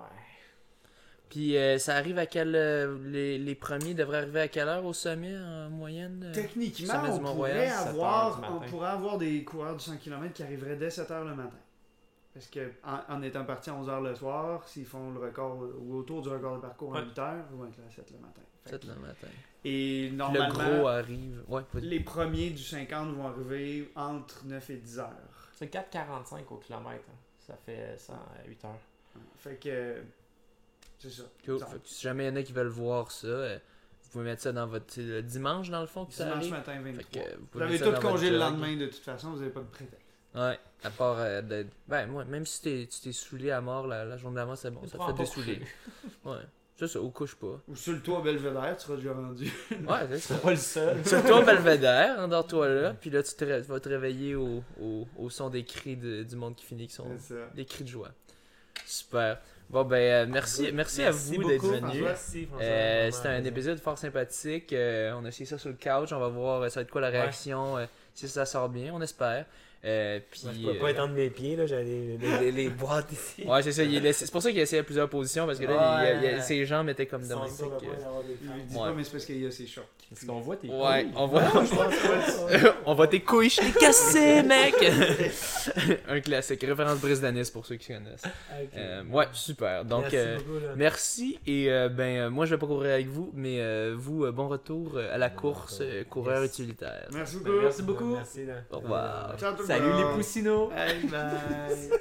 Puis euh, ça arrive à quel. Euh, les, les, premiers devraient arriver à quelle heure au sommet en moyenne euh, Techniquement, on, pourrait avoir, on pourrait avoir des coureurs du 100 km qui arriveraient dès 7 h le matin. Parce que en, étant partis à 11 h le soir, s'ils font le record ou autour du record de parcours à 8 h, ils vont être là à 7 le matin. 7 le matin. Et normalement, le gros arrive. les premiers du 50 vont arriver entre 9 et 10 heures. C'est 4,45 au kilomètre. Hein. Ça fait ça à 8 heures. Fait que. C'est ça. si jamais il y en a qui veulent voir ça, euh, vous pouvez mettre ça dans votre. Le dimanche, dans le fond, que Dimanche matin, 23. vous, avez tout congé le lendemain, de toute façon, vous n'avez pas de prétexte. Ouais, à part euh, d'être. Ben, moi, même si tu t'es saoulé à mort la, la journée d'avant, c'est bon, ça fait dessouler. ouais. Ça, ça, ou couche pas. Ou sur le toit Belvédère, tu seras déjà rendu. ouais, c'est ça. pas le seul. sur le toit Belvédère, endors-toi là, puis là, tu, te, vas te réveiller au, au, au son des cris de, du monde qui finit, qui sont des cris de joie. Super. Bon, ben, euh, merci, merci, à vous d'être venus. Euh, C'était un épisode fort sympathique. Euh, on a essayé ça sur le couch. On va voir ça va être quoi la réaction, euh, si ça sort bien, on espère. Euh, puis, je peux pas étendre mes pieds, là, j'allais les, les, boîtes ici. Ouais, c'est ça. C'est pour ça qu'il essayé plusieurs positions, parce que là, il, ses jambes étaient comme dans le dis pas, mais c'est parce qu'il y a ses shorts. Est-ce qu'on voit tes couilles? Ouais, on voit, on voit tes couilles, je t'ai cassé, mec! Un classique, référence Brisdanis pour ceux qui connaissent. Euh, ouais, super. Donc, merci, euh, merci et ben, moi, je vais pas courir avec vous, mais vous, bon retour à la course, coureur utilitaire. Merci beaucoup. Merci beaucoup. Au revoir. Salut les poussinots. Bye bye.